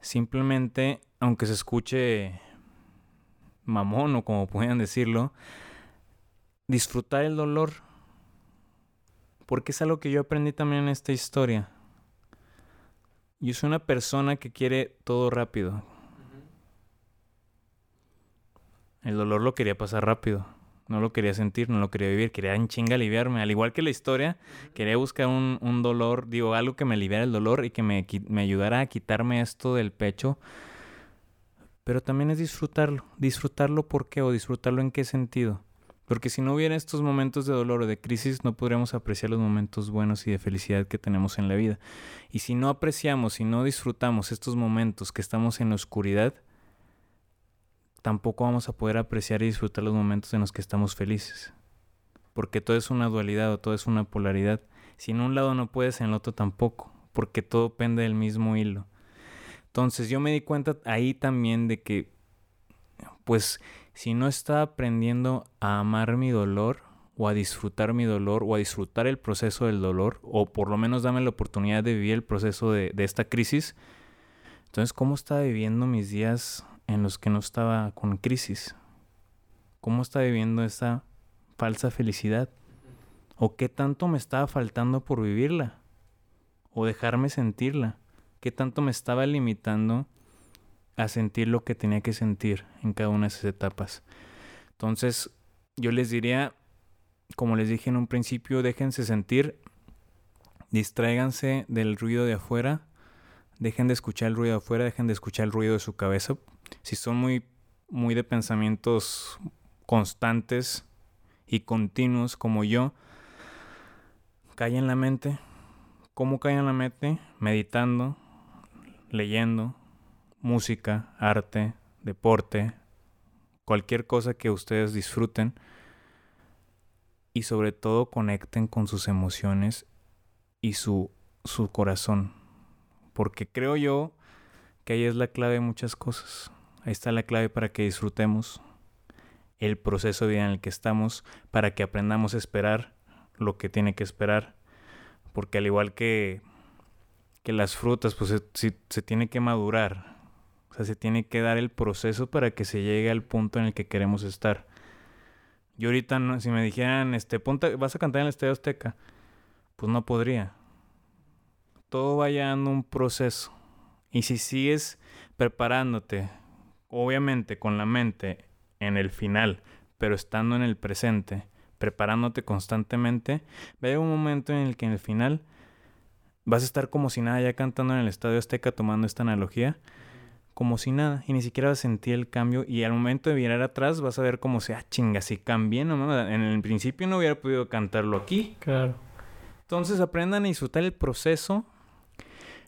simplemente, aunque se escuche mamón o como puedan decirlo, disfrutar el dolor. Porque es algo que yo aprendí también en esta historia. Yo soy una persona que quiere todo rápido. El dolor lo quería pasar rápido. No lo quería sentir, no lo quería vivir. Quería en chinga aliviarme. Al igual que la historia, quería buscar un, un dolor, digo, algo que me aliviara el dolor y que me, me ayudara a quitarme esto del pecho. Pero también es disfrutarlo. ¿Disfrutarlo por qué? ¿O disfrutarlo en qué sentido? Porque si no hubiera estos momentos de dolor o de crisis, no podríamos apreciar los momentos buenos y de felicidad que tenemos en la vida. Y si no apreciamos, si no disfrutamos estos momentos que estamos en la oscuridad, tampoco vamos a poder apreciar y disfrutar los momentos en los que estamos felices. Porque todo es una dualidad o todo es una polaridad. Si en un lado no puedes, en el otro tampoco. Porque todo pende del mismo hilo. Entonces yo me di cuenta ahí también de que, pues, si no estaba aprendiendo a amar mi dolor o a disfrutar mi dolor o a disfrutar el proceso del dolor o por lo menos dame la oportunidad de vivir el proceso de, de esta crisis, entonces ¿cómo estaba viviendo mis días en los que no estaba con crisis? ¿Cómo estaba viviendo esa falsa felicidad? ¿O qué tanto me estaba faltando por vivirla? ¿O dejarme sentirla? ¿Qué tanto me estaba limitando a sentir lo que tenía que sentir en cada una de esas etapas? Entonces, yo les diría, como les dije en un principio, déjense sentir, distráiganse del ruido de afuera, dejen de escuchar el ruido de afuera, dejen de escuchar el ruido de su cabeza, si son muy, muy de pensamientos constantes y continuos como yo, callen la mente. ¿Cómo callen la mente? Meditando, leyendo, música, arte, deporte, cualquier cosa que ustedes disfruten y sobre todo conecten con sus emociones y su, su corazón. Porque creo yo que ahí es la clave de muchas cosas. Ahí está la clave para que disfrutemos el proceso de vida en el que estamos, para que aprendamos a esperar lo que tiene que esperar. Porque al igual que, que las frutas, pues se, se tiene que madurar. O sea, se tiene que dar el proceso para que se llegue al punto en el que queremos estar. Yo ahorita, si me dijeran, este, punta, vas a cantar en el Estadio Azteca, pues no podría. Todo va dando un proceso. Y si sigues preparándote obviamente con la mente en el final, pero estando en el presente, preparándote constantemente, va a un momento en el que en el final vas a estar como si nada ya cantando en el Estadio Azteca tomando esta analogía, como si nada, y ni siquiera sentir el cambio, y al momento de mirar atrás vas a ver como sea, ah, chinga, si cambié, no, en el principio no hubiera podido cantarlo aquí. Claro. Entonces aprendan a disfrutar el proceso,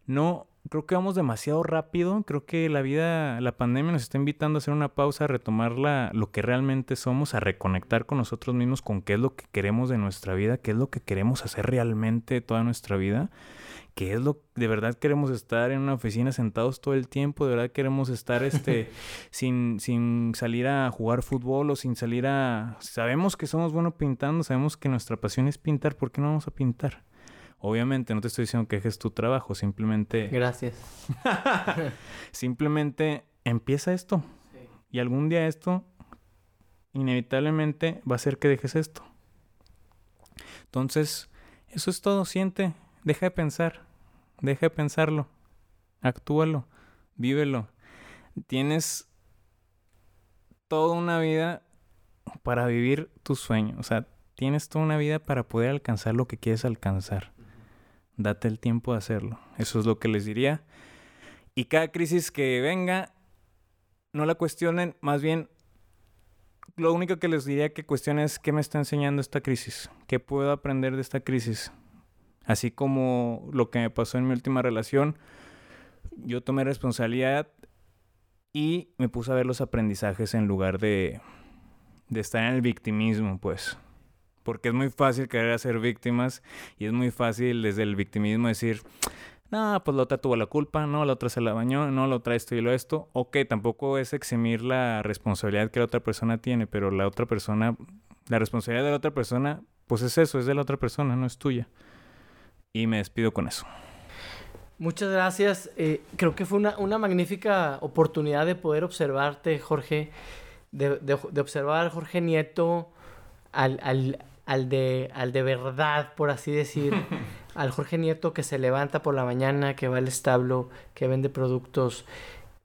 no creo que vamos demasiado rápido. Creo que la vida, la pandemia nos está invitando a hacer una pausa, a retomar lo que realmente somos, a reconectar con nosotros mismos, con qué es lo que queremos de nuestra vida, qué es lo que queremos hacer realmente toda nuestra vida. ¿Qué es lo de verdad queremos estar en una oficina sentados todo el tiempo? ¿De verdad queremos estar este sin, sin salir a jugar fútbol o sin salir a... Sabemos que somos buenos pintando, sabemos que nuestra pasión es pintar, ¿por qué no vamos a pintar? Obviamente no te estoy diciendo que dejes tu trabajo, simplemente... Gracias. simplemente empieza esto. Y algún día esto inevitablemente va a hacer que dejes esto. Entonces, eso es todo. Siente, deja de pensar, deja de pensarlo, actúalo, vívelo. Tienes toda una vida para vivir tu sueño. O sea, tienes toda una vida para poder alcanzar lo que quieres alcanzar. Date el tiempo de hacerlo. Eso es lo que les diría. Y cada crisis que venga, no la cuestionen, más bien lo único que les diría que cuestionen es qué me está enseñando esta crisis, qué puedo aprender de esta crisis. Así como lo que me pasó en mi última relación, yo tomé responsabilidad y me puse a ver los aprendizajes en lugar de, de estar en el victimismo, pues. Porque es muy fácil querer hacer víctimas y es muy fácil desde el victimismo decir, no, pues la otra tuvo la culpa, no, la otra se la bañó, no, la otra esto y lo esto. Ok, tampoco es eximir la responsabilidad que la otra persona tiene, pero la otra persona, la responsabilidad de la otra persona, pues es eso, es de la otra persona, no es tuya. Y me despido con eso. Muchas gracias. Eh, creo que fue una, una, magnífica oportunidad de poder observarte, Jorge, de, de, de observar a Jorge Nieto al, al, al, de, al de verdad, por así decir. al Jorge Nieto que se levanta por la mañana, que va al establo, que vende productos,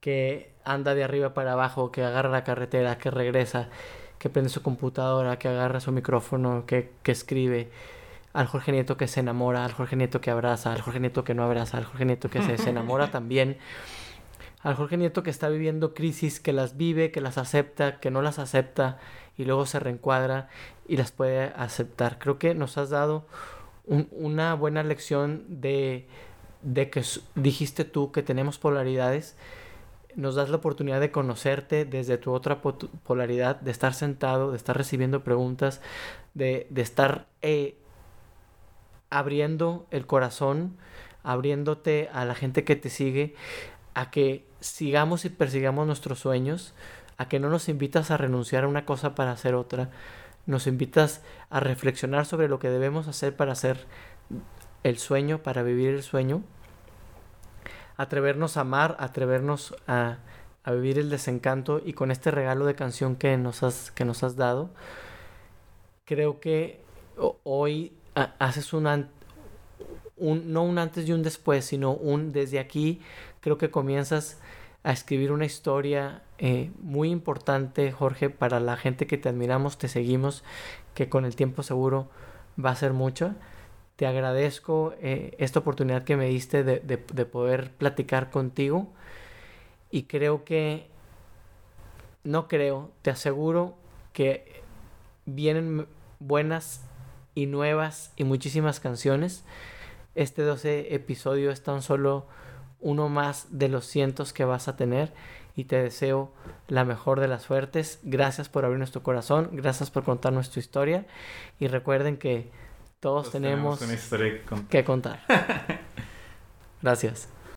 que anda de arriba para abajo, que agarra la carretera, que regresa, que prende su computadora, que agarra su micrófono, que, que escribe. Al Jorge Nieto que se enamora, al Jorge Nieto que abraza, al Jorge Nieto que no abraza, al Jorge Nieto que se desenamora también. Al Jorge Nieto que está viviendo crisis, que las vive, que las acepta, que no las acepta y luego se reencuadra y las puede aceptar. Creo que nos has dado un, una buena lección de, de que dijiste tú que tenemos polaridades. Nos das la oportunidad de conocerte desde tu otra polaridad, de estar sentado, de estar recibiendo preguntas, de, de estar eh, abriendo el corazón, abriéndote a la gente que te sigue, a que sigamos y persigamos nuestros sueños, a que no nos invitas a renunciar a una cosa para hacer otra, nos invitas a reflexionar sobre lo que debemos hacer para hacer el sueño, para vivir el sueño, atrevernos a amar, atrevernos a, a vivir el desencanto y con este regalo de canción que nos has, que nos has dado, creo que hoy haces un, un, no un antes y un después, sino un desde aquí, creo que comienzas a escribir una historia eh, muy importante, Jorge, para la gente que te admiramos, te seguimos, que con el tiempo seguro va a ser mucho. Te agradezco eh, esta oportunidad que me diste de, de, de poder platicar contigo y creo que, no creo, te aseguro que vienen buenas y nuevas y muchísimas canciones. Este 12 episodio es tan solo uno más de los cientos que vas a tener y te deseo la mejor de las suertes. Gracias por abrir nuestro corazón, gracias por contarnos tu historia y recuerden que todos, tenemos, tenemos una historia que contar. gracias.